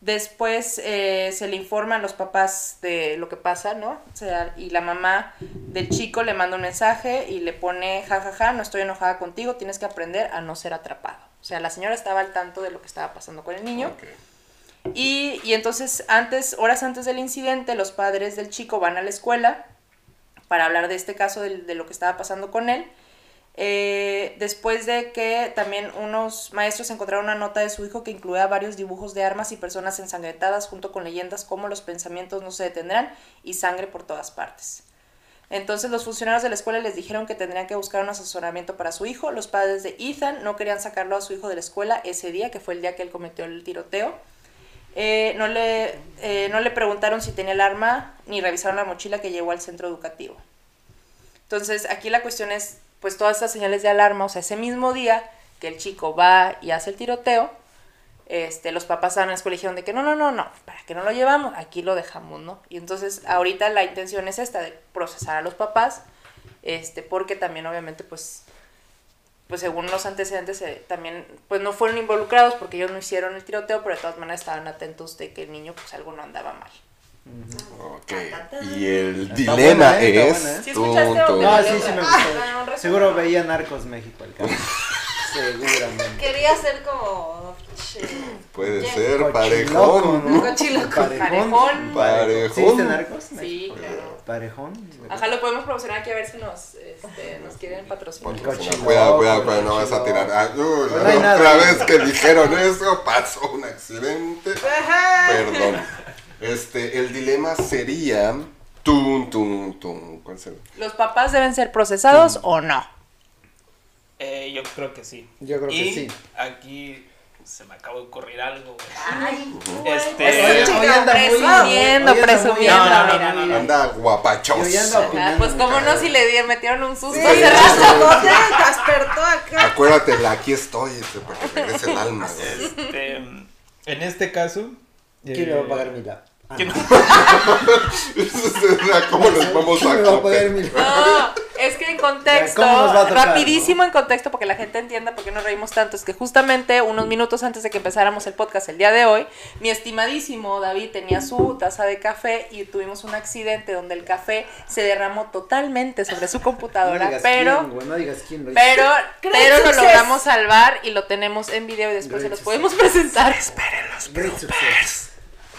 Después eh, se le informa a los papás de lo que pasa, ¿no? O sea, y la mamá del chico le manda un mensaje y le pone, jajaja, ja, ja, no estoy enojada contigo, tienes que aprender a no ser atrapado. O sea, la señora estaba al tanto de lo que estaba pasando con el niño. Y, y entonces, antes, horas antes del incidente, los padres del chico van a la escuela para hablar de este caso, de, lo que estaba pasando con él. Eh, después de que también unos maestros encontraron una nota de su hijo que incluía varios dibujos de armas y personas ensangrentadas junto con leyendas como los pensamientos no se detendrán y sangre por todas partes. Entonces los funcionarios de la escuela les dijeron que tendrían que buscar un asesoramiento para su hijo. Los padres de Ethan no querían sacarlo a su hijo de la escuela ese día, que fue el día que él cometió el tiroteo. Eh, no, le, eh, no le preguntaron si tenía el arma ni revisaron la mochila que llevó al centro educativo. Entonces aquí la cuestión es, pues todas estas señales de alarma, o sea, ese mismo día que el chico va y hace el tiroteo, este, los papás estaban en la escuela y dijeron de que no, no, no, no, para que no lo llevamos, aquí lo dejamos, ¿no? Y entonces ahorita la intención es esta, de procesar a los papás, este, porque también obviamente pues, pues según los antecedentes eh, también, pues no fueron involucrados porque ellos no hicieron el tiroteo, pero de todas maneras estaban atentos de que el niño pues algo no andaba mal.
Y el
Está
dilema
buena, ¿eh?
Es.
buena, ¿eh?
¿Sí escuchaste o
Tum, tum.
No,
me
sí, me
Ah,
gustó. Seguro veía Narcos México el cabrón. Seguramente.
Quería ser como. che,
Puede ser parejón.
Parejón.
Parejón.
¿Sí Narcos?
Sí, claro.
Parejón.
Ajá, lo podemos promocionar aquí a ver si nos, este, nos quieren patrocinar.
Cuidado, cuidado, cuidado, no vas a tirar. Ah, uy,
No
la
hay
otra
nada.
vez que dijeron eso pasó un accidente.
Ajá.
Perdón. Este, el dilema sería. Tum, tum, tum. ¿Cuál sería?
¿Los papás deben ser procesados o no?
Eh, yo creo que sí.
Yo creo que sí.
aquí se me acaba de ocurrir algo, güey.
Ay,
Este-
Oye,
chico,
hoy anda
presumiendo,
muy-
presumiendo.
No, no, no,
mira,
no, no,
mira.
Anda
opinando
pues como
mucho.
no, si le di- metieron un susto
Sí,
te despertó acá.
Acuérdate, la aquí estoy, este, para que regrese el alma, güey.
Este, en este caso.
¿Quién me va a pagar mi lap? Ah,
¿quién-.
¿Cómo nos vamos
¿Quién
a
me va a pagar mi lap?
No, es que en contexto,
¿Cómo nos va a tocar,
rapidísimo en contexto, porque la gente entienda por qué nos reímos tanto, es que justamente unos minutos antes de que empezáramos el podcast el día de hoy, mi estimadísimo David tenía su taza de café y tuvimos un accidente donde el café se derramó totalmente sobre su computadora, pero...
quién, güey, no digas quién lo hizo.
Pero, pero lo logramos salvar y lo tenemos en video y después
Great
se los
success.
podemos presentar.
Great success.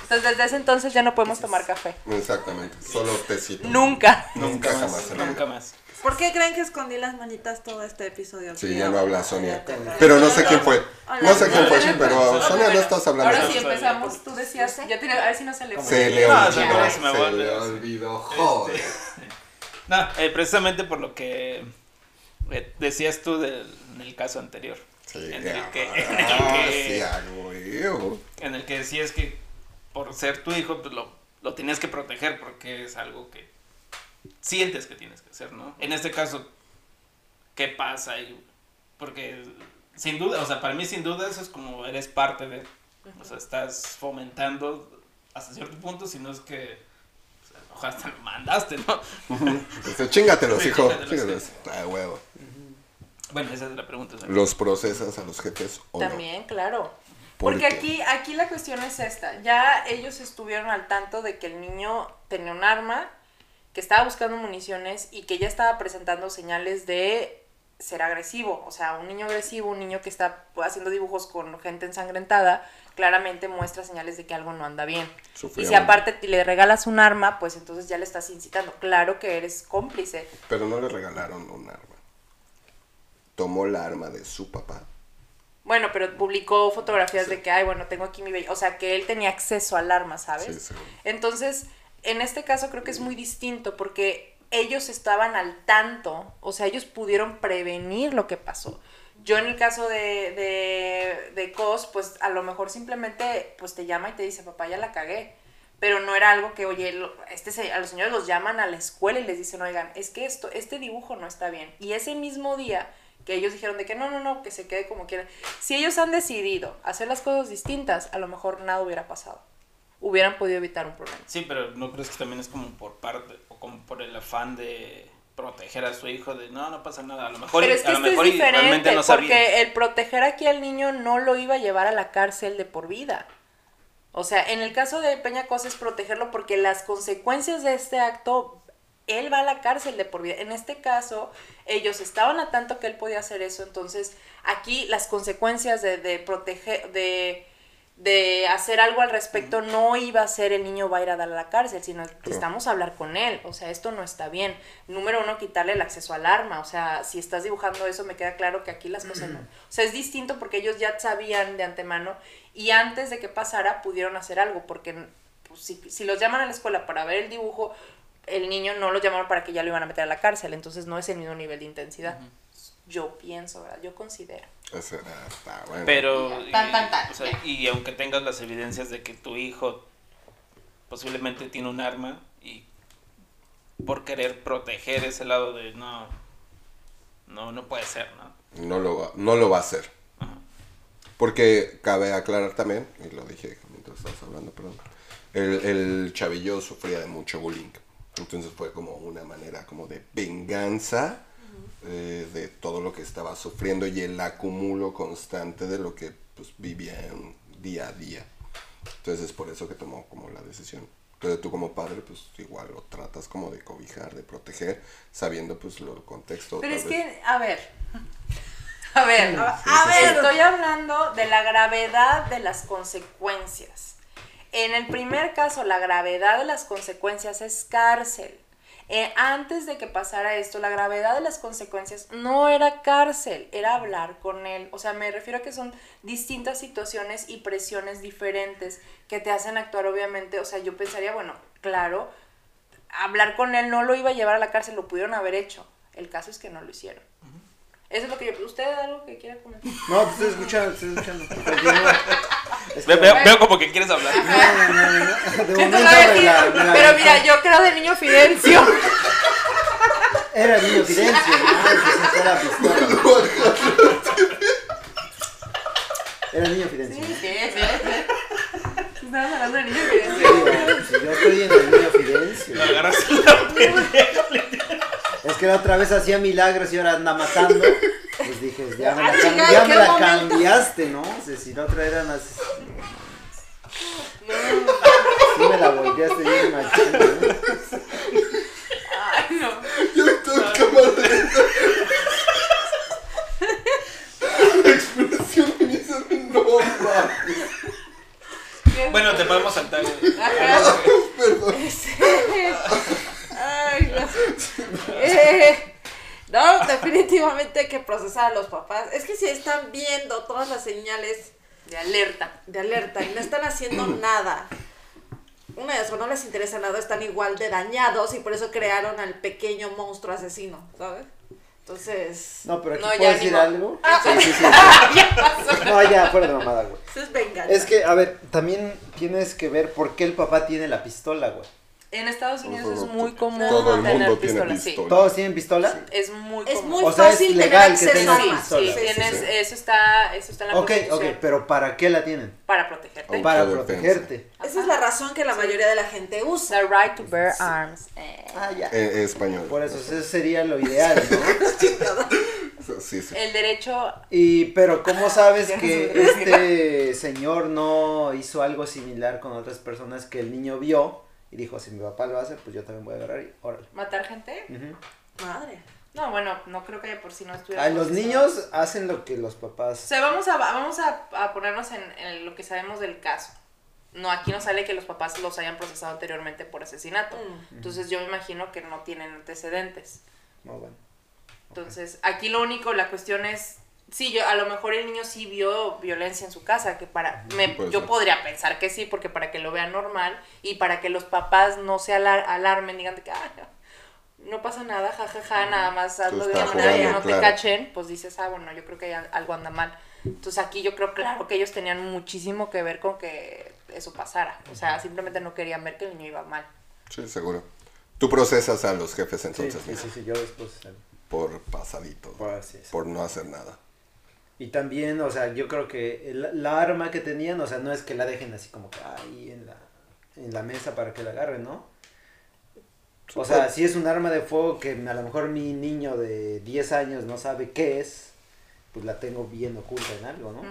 Entonces desde ese entonces ya no podemos tomar café.
Exactamente, solo tecito.
Nunca.
Nunca jamás. en la vida.
Nunca más.
¿Por qué creen que escondí las manitas todo este episodio?
Sí, ya no habla Sonia. Pero no sé quién fue. No sé quién fue, pero Sonia no estás hablando.
Ahora sí empezamos, tú decías, ya tiene, a ver si no se le
Se le
No,
olvidó.
se vuelve.
le olvidó. Joder.
No, eh, precisamente por lo que eh, decías tú del, del caso anterior.
Sí,
En el que-
ah,
en el que-
sí, a huevo.
En el que decías que por ser tu hijo, pues lo, lo tenías que proteger porque es algo que sientes que tienes que hacer, ¿no? En este caso, ¿qué pasa? ahí? Porque sin duda, o sea, para mí sin duda eso es como eres parte de, o sea, estás fomentando hasta cierto punto, si no es que, o sea, ojalá hasta lo mandaste, ¿no?
Chingatelos,
Sí,
hijo.
chíngatelos,
Chíngatelos. Ah, huevo.
Bueno, esa es la pregunta. sea,
¿Los procesas a los jefes o no?
También, claro.
¿Por
Porque aquí, aquí la cuestión es esta. Ya ellos estuvieron al tanto de que el niño tenía un arma, que estaba buscando municiones y que ya estaba presentando señales de ser agresivo. O sea, un niño agresivo, un niño que está haciendo dibujos con gente ensangrentada, claramente muestra señales de que algo no anda bien. Y si aparte le regalas un arma, pues entonces ya le estás incitando. Claro que eres cómplice.
Pero no le regalaron un arma. Tomó la arma de su papá.
Bueno, pero publicó fotografías
Sí.
de que, ay, bueno, tengo aquí mi. O sea, que él tenía acceso al arma, ¿sabes?
Sí, sí.
Entonces, en este caso creo que es muy distinto porque ellos estaban al tanto, o sea, ellos pudieron prevenir lo que pasó. Yo en el caso de, de, de Cos, pues a lo mejor simplemente pues te llama y te dice, papá, ya la cagué. Pero no era algo que, oye, este, a los señores los llaman a la escuela y les dicen, oigan, es que esto, este dibujo no está bien. Y ese mismo día que ellos dijeron de que no, no, no, que se quede como quiera. Si ellos han decidido hacer las cosas distintas, a lo mejor nada hubiera pasado. Hubieran podido evitar un problema.
Sí, pero ¿no crees que también es como por parte, o como por el afán de proteger a su hijo de no, no pasa nada, a lo mejor,
Pero es que
a lo
es diferente,
realmente no sabía.
porque el proteger aquí al niño no lo iba a llevar a la cárcel de por vida. O sea, en el caso de Peña Cosa es protegerlo porque las consecuencias de este acto, él va a la cárcel de por vida. En este caso, ellos estaban a tanto que él podía hacer eso, entonces aquí las consecuencias de, de proteger, de, de hacer algo al respecto no iba a ser el niño va a ir a dar a la cárcel, sino necesitamos hablar con él. O sea, esto no está bien. Número uno, quitarle el acceso al arma. O sea, si estás dibujando eso, me queda claro que aquí las cosas no. O sea, es distinto porque ellos ya sabían de antemano y antes de que pasara pudieron hacer algo, porque pues, si, si los llaman a la escuela para ver el dibujo, el niño no lo llamaron para que ya lo iban a meter a la cárcel, entonces no es el mismo nivel de intensidad. Yo pienso, ¿verdad? Yo considero.
Era- está bueno.
Pero,
tan, tan, tan,
o sea, y aunque tengas las evidencias de que tu hijo posiblemente tiene un arma y por querer proteger ese lado de no, no, no puede ser, ¿no?
No lo, va, no lo va a hacer.
Ajá.
Porque cabe aclarar también, y lo dije mientras estabas hablando, perdón, el, el chavillo sufría de mucho bullying. Entonces fue como una manera como de venganza eh, de todo lo que estaba sufriendo y el acumulo constante de lo que pues, vivía en día a día. Entonces es por eso que tomó como la decisión. Entonces tú como padre pues igual lo tratas como de cobijar, de proteger, sabiendo pues lo contexto.
Pero es
vez.
que, a ver, a ver, a,
sí,
a ver, estoy hablando de la gravedad de las consecuencias. En el primer caso, la gravedad de las consecuencias es cárcel. Eh, antes de que pasara esto, la gravedad de las consecuencias no era cárcel, era hablar con él. O sea, me refiero a que son distintas situaciones y presiones diferentes que te hacen actuar, obviamente. O sea, yo pensaría, bueno, claro, hablar con él no lo iba a llevar a la cárcel, lo pudieron haber hecho. El caso es que no lo hicieron. Eso es lo que yo... ¿Usted algo que quiera comentar?
No, te estoy escuchando, te estoy escuchando.
Ve- veo, veo como que quieres hablar.
No, no, no, no. De momento me
sí,
la- me la-
pero mira, yo creo de niño Fidencio.
Era niño Fidencio, la. Era niño Fidencio.
Sí, sí, sí. Estabas hablando de niño
Sí,
Fidencio.
si yo estoy en el niño Fidencio.
Lo agarras en la pendeja.
Es que la otra vez hacía milagros y ahora anda matando. Pues dije, ya me la,
Ah,
cambiaste, ¿no? O sea, si la otra era más. Sí me la volteaste bien machín, ¿no?
Ay, no.
Yo estoy en cámara. La expresión me hizo, no mames.
Bueno, te podemos saltar. güey.
Eh, no, definitivamente hay que procesar a los papás. Es que si están viendo todas las señales
De alerta.
de alerta y no están haciendo nada, una vez o no les interesa nada, están igual de dañados y por eso crearon al pequeño monstruo asesino, ¿sabes? Entonces,
No, pero aquí
No,
puedo decir algo.
Ah.
Sí, sí, sí.
ya pasó.
No, ya, fuera de mamada, güey.
eso es venganza.
Es que, a ver, también tienes que ver por qué el papá tiene la pistola, güey.
En Estados Unidos es muy común
todo el
tener
mundo tiene
sí.
pistola.
¿Todos tienen pistola?
Es muy
Es
común.
muy
O sea, es
fácil
legal
tener
que
acceso a
sí, sí,
Sí,
tienes,
sí.
eso está, eso está en la
Ok, ok, pero ¿para qué la tienen?
Para protegerte.
Oh.
Para protegerte.
Esa es la razón que la mayoría de la gente usa.
The right to bear arms. Eh,
Ah, ya.
En, en español.
Por eso, eso sería lo ideal, ¿no?
Sí, sí.
El derecho
Y, pero ¿cómo sabes que este señor no hizo algo similar con otras personas que el niño vio y dijo, si mi papá lo hace, pues yo también voy a agarrar y órale.
matar gente.
Madre.
No, bueno, no creo que por sí no estuviera.
Los niños hacen lo que los
O
papás...
sea, vamos a, vamos a, a ponernos en, en lo que sabemos del caso. No, aquí no sale que los papás los hayan procesado anteriormente por asesinato.
Mm.
Entonces yo me imagino que no tienen antecedentes.
No, bueno.
Entonces, aquí lo único, la cuestión es, sí, yo, a lo mejor el niño sí vio violencia en su casa, que para, me, yo
ser.
podría pensar que sí, porque para que lo vean normal y para que los papás no se alar- alarmen, digan de que, "Ah, no, pasa nada, jajaja, nada más hazlo de una manera que no te cachen, pues dices, ah, bueno, yo creo que algo anda mal. Entonces aquí yo creo, claro, que ellos tenían muchísimo que ver con que eso pasara. O sea, simplemente no querían ver que el niño iba mal.
Sí, seguro. Tú procesas a los jefes entonces,
sí, sí, sí, yo después... eh,
por pasadito,
por así es.
por no hacer nada.
Y también, o sea, yo creo que el- la arma que tenían, o sea, no es que la dejen así como que ahí en la en la mesa para que la agarre, ¿no? O sea, si es un arma de fuego que a lo mejor mi niño de 10 años no sabe qué es, pues la tengo bien oculta en algo, ¿no?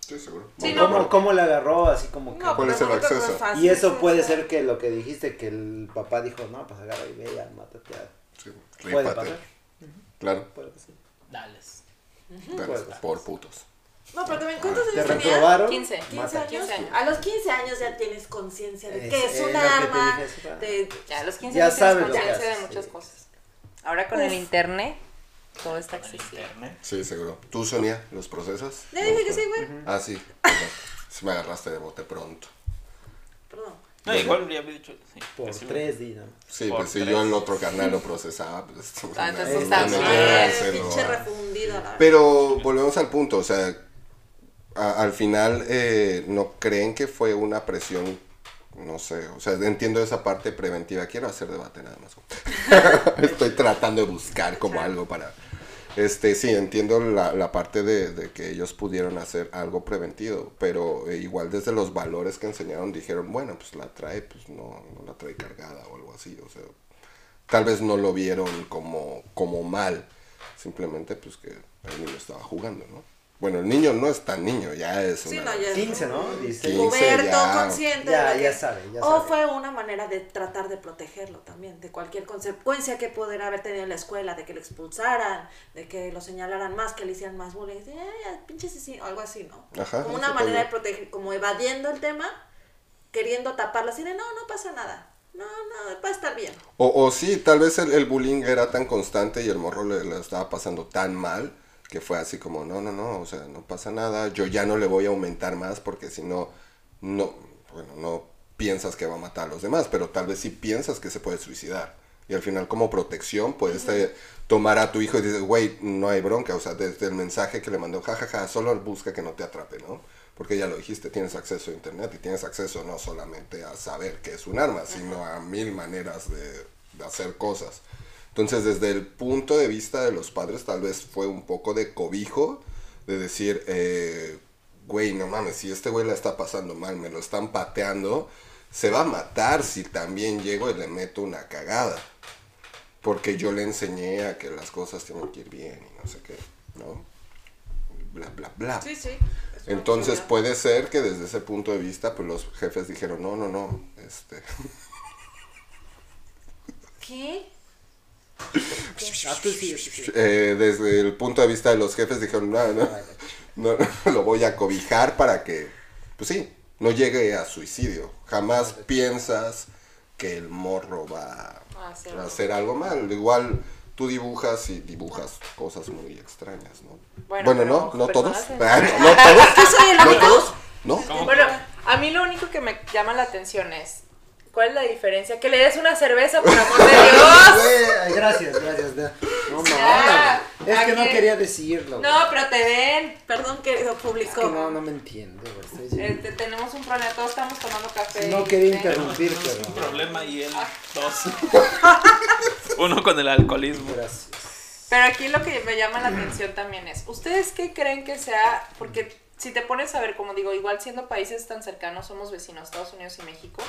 Sí, seguro.
Sí,
Bueno,
no,
¿Cómo, cómo la agarró? Así como que...
No,
¿Cuál es el acceso?
fácil,
Y eso puede ser que lo que dijiste, que el papá dijo, no, pues agarra y ve, ya, mátate. ya".
sí,
Puede pasar.
Claro,
Puede pasar.
Dales.
Por putos.
No, pero también, ¿cuántos
¿Te
años tenía?
reprobaron?
15,
15
Mata.
años.
15 años.
A los 15 años ya tienes conciencia de que es
es
un
te
arma, de...
Ya, a los 15
Ya
años
sabes
tienes conciencia de muchas
sí.
cosas. Ahora con el internet, todo está accesible.
Sí, seguro. ¿Tú, Sonia, los procesas?
Le dije que sí, güey.
Ah, sí. perdón. Sí me agarraste de bote pronto.
No.
Bueno.
igual ya había dicho. Sí,
Por tres días.
Sí,
Por
pues si
tres.
yo el otro carnal lo procesaba, pues...
Ah, entonces está
me-
bien.
me- se lo-
pinche refundido, la verdad.
Pero volvemos al punto, o sea, a- al final eh, no creen que fue una presión, no sé, o sea, entiendo esa parte preventiva, quiero hacer debate nada más. Estoy tratando de buscar como algo para... Este, sí, entiendo la, la parte de, de que ellos pudieron hacer algo preventivo, pero eh, igual desde los valores que enseñaron dijeron, bueno, pues la trae, pues no, no la trae cargada o algo así, o sea, tal vez no lo vieron como, como mal, simplemente pues que el niño estaba jugando, ¿no? Bueno, el niño no es tan niño, ya es
Sí,
una...
no, ya es
15, ¿no?
un
16.
Puberto,
ya.
consciente.
Ya,
de
ya sabe, ya
O
sabe.
fue una manera de tratar de protegerlo también, de cualquier consecuencia que pudiera haber tenido en la escuela, de que lo expulsaran, de que lo señalaran más, que le hicieran más bullying, y, "Ay, ya, pinche asesino", algo así, ¿no?
Ajá,
como una manera de proteger, como evadiendo el tema, queriendo taparlo así de, no, no pasa nada, no, no, va a estar bien.
O, o sí, tal vez el, el bullying era tan constante y el morro le, le estaba pasando tan mal que fue así como, no, no, no, o sea, no pasa nada, yo ya no le voy a aumentar más porque si no, no, bueno, no piensas que va a matar a los demás, pero tal vez sí piensas que se puede suicidar. Y al final como protección puedes eh, tomar a tu hijo y dices, güey, no hay bronca, o sea, desde el mensaje que le mandó, jajaja, solo busca que no te atrape, ¿no? Porque ya lo dijiste, tienes acceso a internet y tienes acceso no solamente a saber que es un arma, sino a mil maneras de, de hacer cosas. Entonces, desde el punto de vista de los padres, tal vez fue un poco de cobijo, de decir, eh, güey, no mames, si este güey la está pasando mal, me lo están pateando, se va a matar si también llego y le meto una cagada. Porque yo le enseñé a que las cosas tienen que ir bien y no sé qué, ¿no? Bla, bla, bla.
Sí, sí.
Entonces puede ser que desde ese punto de vista, pues los jefes dijeron, no, no, no, este,
¿Qué?
Ah, tú sí, tú sí.
eh, desde el punto de vista de los jefes dijeron, no, no, no, no, lo voy a cobijar para que, pues sí, no llegue a suicidio. Jamás piensas que el morro va
Ah,
a hacer algo mal. Igual tú dibujas y dibujas cosas muy extrañas, ¿no?
Bueno,
no, no todos.
personas en-
no todos.
¿Qué soy el
No todos. No.
Bueno, a mí lo único que me llama la atención es, ¿cuál es la diferencia? Que le des una cerveza, por amor de Dios.
Gracias, gracias. No
Ya,
mames. Es que no quería decirlo.
No, pero te ven.
Perdón, querido
Es
público.
que no, no me entiendo.
Este, tenemos un problema, todos estamos tomando café.
No quería
¿eh?
interrumpir,
Un
pero.
problema y él dos. Uno con el alcoholismo.
Gracias.
Pero aquí lo que me llama la atención también es, ¿ustedes qué creen que sea? Porque si te pones a ver, como digo, igual siendo países tan cercanos, somos vecinos, Estados Unidos y México,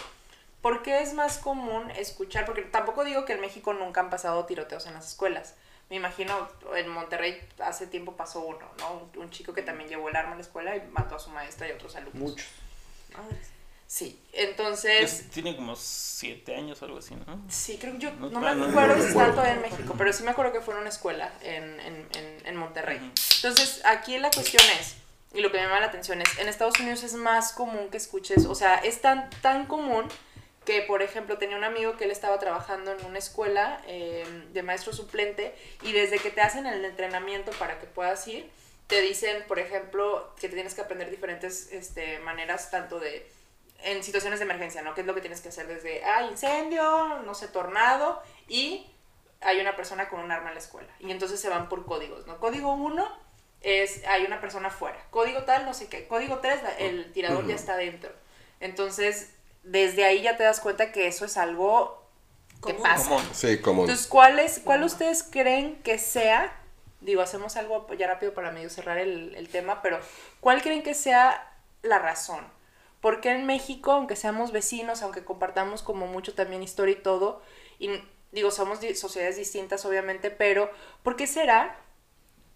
¿por qué es más común escuchar? Porque tampoco digo que en México nunca han pasado tiroteos en las escuelas. Me imagino, en Monterrey hace tiempo pasó uno, ¿no? Un, un chico que también llevó el arma a la escuela y mató a su maestra y a otros alumnos.
Muchos.
Madres.
Sí, entonces...
Es- tiene como siete años o algo así, ¿no?
Sí, creo que yo
No,
no, me
no,
acuerdo
no
si está todavía en México, pero sí me acuerdo que fue en una escuela en, en, en, en Monterrey.
Ujú.
Entonces, aquí la cuestión es, y lo que me llama la atención es, en Estados Unidos es más común que escuches, o sea, es tan, tan común que, por ejemplo, tenía un amigo que él estaba trabajando en una escuela eh, de maestro suplente y desde que te hacen el entrenamiento para que puedas ir, te dicen, por ejemplo, que te tienes que aprender diferentes este, maneras, tanto de en situaciones de emergencia, ¿no? ¿Qué es lo que tienes que hacer desde, ah, incendio, no sé, tornado, y hay una persona con un arma en la escuela. Y entonces se van por códigos, ¿no? Código 1 es, hay una persona fuera. Código tal, no sé qué. Código 3, el tirador ya está dentro. Entonces, desde ahí ya te das cuenta que eso es algo que
Común.
pasa.
Común.
Sí, como
Entonces, ¿cuál, es, ¿cuál ustedes creen que sea? Digo, hacemos algo ya rápido para medio cerrar el, el tema, pero ¿cuál creen que sea la razón? ¿Por qué en México, aunque seamos vecinos, aunque compartamos como mucho también historia y todo, y digo, somos di- sociedades distintas obviamente, pero ¿por qué será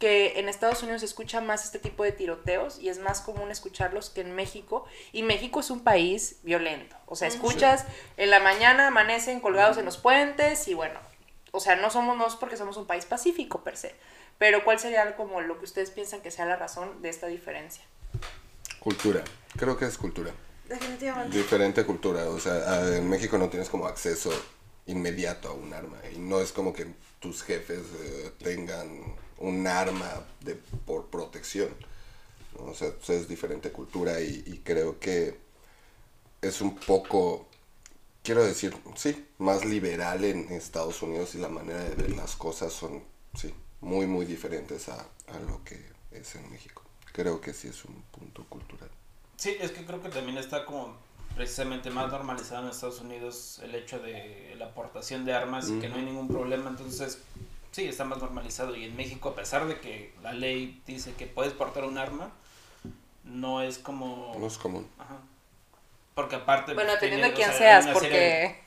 que en Estados Unidos se escucha más este tipo de tiroteos y es más común escucharlos que en México? Y México es un país violento. O sea, escuchas en la mañana, amanecen colgados en los puentes y bueno, o sea, no somos, no es porque somos un país pacífico per se. Pero ¿cuál sería como lo que ustedes piensan que sea la razón de esta diferencia?
Cultura. Creo que es cultura.
Definitivamente.
Diferente cultura. O sea, en México no tienes como acceso inmediato a un arma. Y no es como que tus jefes eh, tengan un arma de, por protección. ¿no? O sea, pues, es diferente cultura y, y creo que es un poco, quiero decir, sí, más liberal en Estados Unidos y la manera de ver las cosas son, sí, muy, muy diferentes a, a lo que es en México. Creo que sí es un punto cultural.
Sí, es que creo que también está como precisamente más normalizado en Estados Unidos el hecho de la aportación de armas y que no hay ningún problema, entonces sí, está más normalizado y en México a pesar de que la ley dice que puedes portar un arma, no es como...
No es común.
Ajá. Porque aparte...
Bueno, dependiendo de
o
quién
sea,
seas,
serie
porque...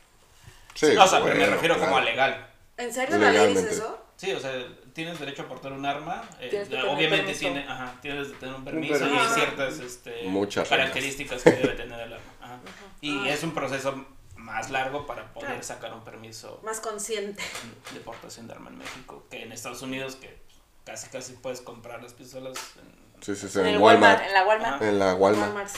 Sí,
No, o sea, pero me
bueno,
refiero como a legal.
¿En serio la ley dice eso?
Sí, o sea, tienes derecho a portar un arma. eh, obviamente tiene, ajá, tienes que tener un permiso, y hay ciertas este, características que debe tener el arma. ajá. Y
Ah.
es un proceso más largo para poder
Claro.
sacar un permiso
Más consciente.
de portación de arma en México que en Estados Unidos que casi casi puedes comprar las pistolas. En...
Sí, sí, sí,
En
en
el Walmart,
Walmart.
en la Walmart.
Ajá.
En la Walmart.
Walmart.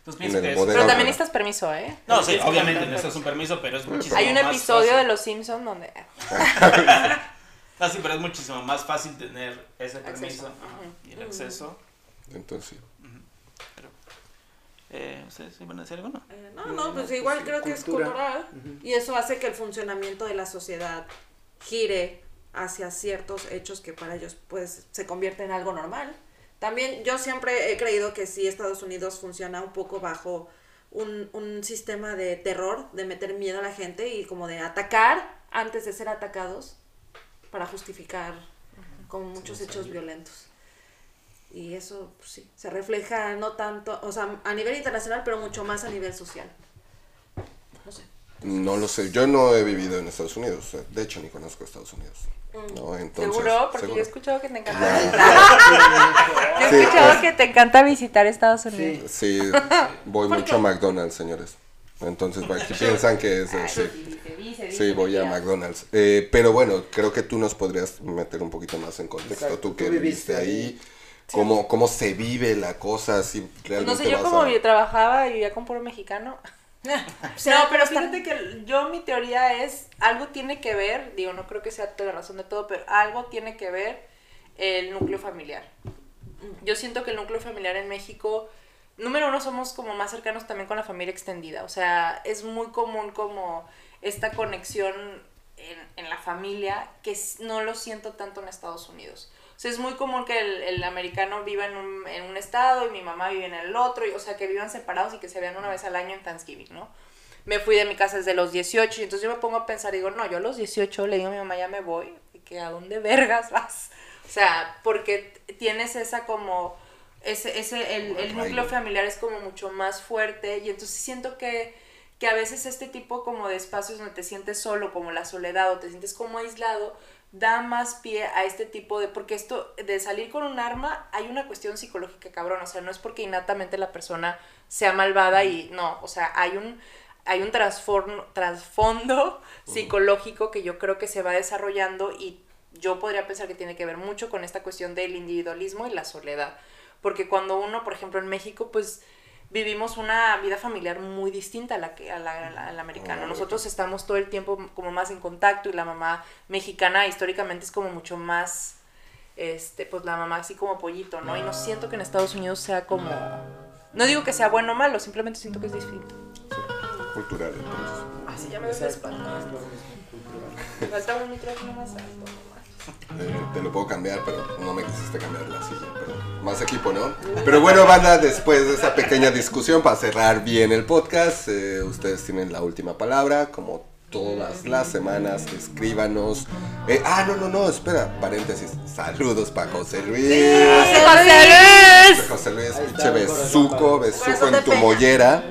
Entonces
En
pienso
el
que es-
bodega.
Pero también
Walmart.
necesitas permiso, ¿eh?
No, sí, obviamente necesitas un permiso, pero es muchísimo
Hay un
más
episodio
fácil.
de Los Simpsons donde...
Ah, sí, pero es muchísimo más fácil tener ese permiso ajá, y el acceso.
Entonces, sí.
Eh, ¿Ustedes iban a decir algo? No?
Eh, no, no, pues igual creo que es
cultura.
cultural. Y eso hace que el funcionamiento de la sociedad gire hacia ciertos hechos que para ellos pues se convierte en algo normal. También yo siempre he creído que sí Estados Unidos funciona un poco bajo un, un sistema de terror, de meter miedo a la gente y como de atacar antes de ser atacados para justificar como muchos hechos violentos. Y eso pues, sí, se refleja no tanto, o sea, a nivel internacional, pero mucho más a nivel social. No sé.
No lo sé. Yo no he vivido en Estados Unidos. De hecho, ni conozco Estados Unidos. No, entonces,
¿Seguro? Porque
seguro.
yo he escuchado que te encanta visitar. Yo he
Sí,
escuchado
pues.
que te encanta visitar Estados Unidos.
Sí.
Sí, voy mucho a McDonald's, señores. Entonces, que piensan que es... eh, sí. Sí, voy a McDonald's. Eh, pero bueno, creo que tú nos podrías meter un poquito más en contexto.
Exacto,
Tú que
tú
viviste
viviste
ahí, cómo, cómo se vive la cosa, si realmente
No sé, yo como
a-
yo trabajaba y vivía con puro mexicano. No, pero fíjate que yo mi teoría es, algo tiene que ver, digo, no creo que sea toda la razón de todo, pero algo tiene que ver el núcleo familiar. Yo siento que el núcleo familiar en México, número uno, somos como más cercanos también con la familia extendida. O sea, es muy común como esta conexión en, en la familia que no lo siento tanto en Estados Unidos. O sea, es muy común que el, el americano viva en un, en un estado y mi mamá vive en el otro, y, o sea, que vivan separados y que se vean una vez al año en Thanksgiving, ¿no? Me fui de mi casa desde los 18 y entonces yo me pongo a pensar, digo, no, yo a los 18 le digo a mi mamá, ya me voy, y que a dónde vergas vas. O sea, porque tienes esa como, ese, ese, el, el núcleo familiar es como mucho más fuerte y entonces siento que, que a veces este tipo como de espacios donde te sientes solo, como la soledad o te sientes como aislado, da más pie a este tipo de, porque esto de salir con un arma hay una cuestión psicológica cabrón, o sea, no es porque innatamente la persona sea malvada y no, o sea, hay un hay un trasfondo psicológico que yo creo que se va desarrollando y yo podría pensar que tiene que ver mucho con esta cuestión del individualismo y la soledad. Porque cuando uno, por ejemplo, en México, pues vivimos una vida familiar muy distinta a la que a la, a la- a la americana. Nosotros estamos todo el tiempo como más en contacto y la mamá mexicana históricamente es como mucho más este pues la mamá así como pollito, ¿no? Y no siento que en Estados Unidos sea como no digo que sea bueno o malo, simplemente siento que es distinto.
Cultural, entonces.
Así ya me ves. Falta un micrófono más alto.
Eh, te lo puedo cambiar, pero no me quisiste cambiar la silla. Pero más equipo, ¿no? Pero bueno, banda, después de esa pequeña discusión, para cerrar bien el podcast, eh, ustedes tienen la última palabra, como todas las semanas, escríbanos. Eh, ah, no, no, no, espera, paréntesis. Saludos para José Luis.
¡José Luis!
José Luis, pinche besuco, besuco en tu mollera.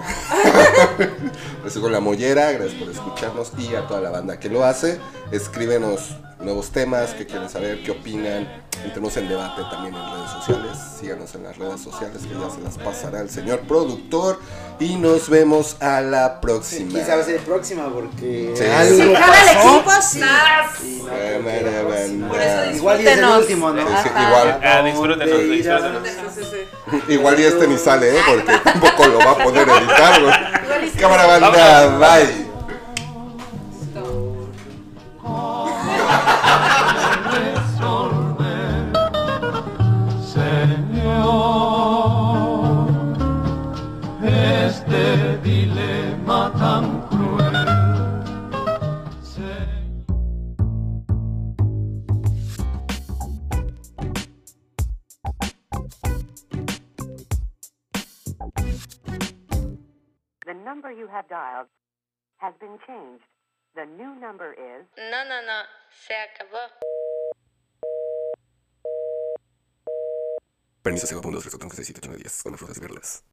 En la mollera, gracias por escucharnos y a toda la banda que lo hace. Escríbenos nuevos temas, qué quieren saber, qué opinan. Entremos en debate también en redes sociales. Síganos en las redes sociales que ya se las pasará el señor productor. Y nos vemos a la próxima.
Sabe si es próxima porque
Sí.
algo
el
pasó.
equipo, sí.
No.
Por eso
Igual y es el último, ¿no?
Sí, sí, igual.
Ah, disfrútenos,
¿Dónde
disfrútenos.
Sí, sí, sí.
Igual y este ni sale, ¿eh? Porque tampoco lo va a poder editar, güey.
Igual y sí.
Cámara banda, bye.
Dialed has been changed. The new number is
No, no, no, se acabó.
Permiso, 5.2, 3, 4, 5, 6, 7, 8, 9, 10. Con frutas y verlas.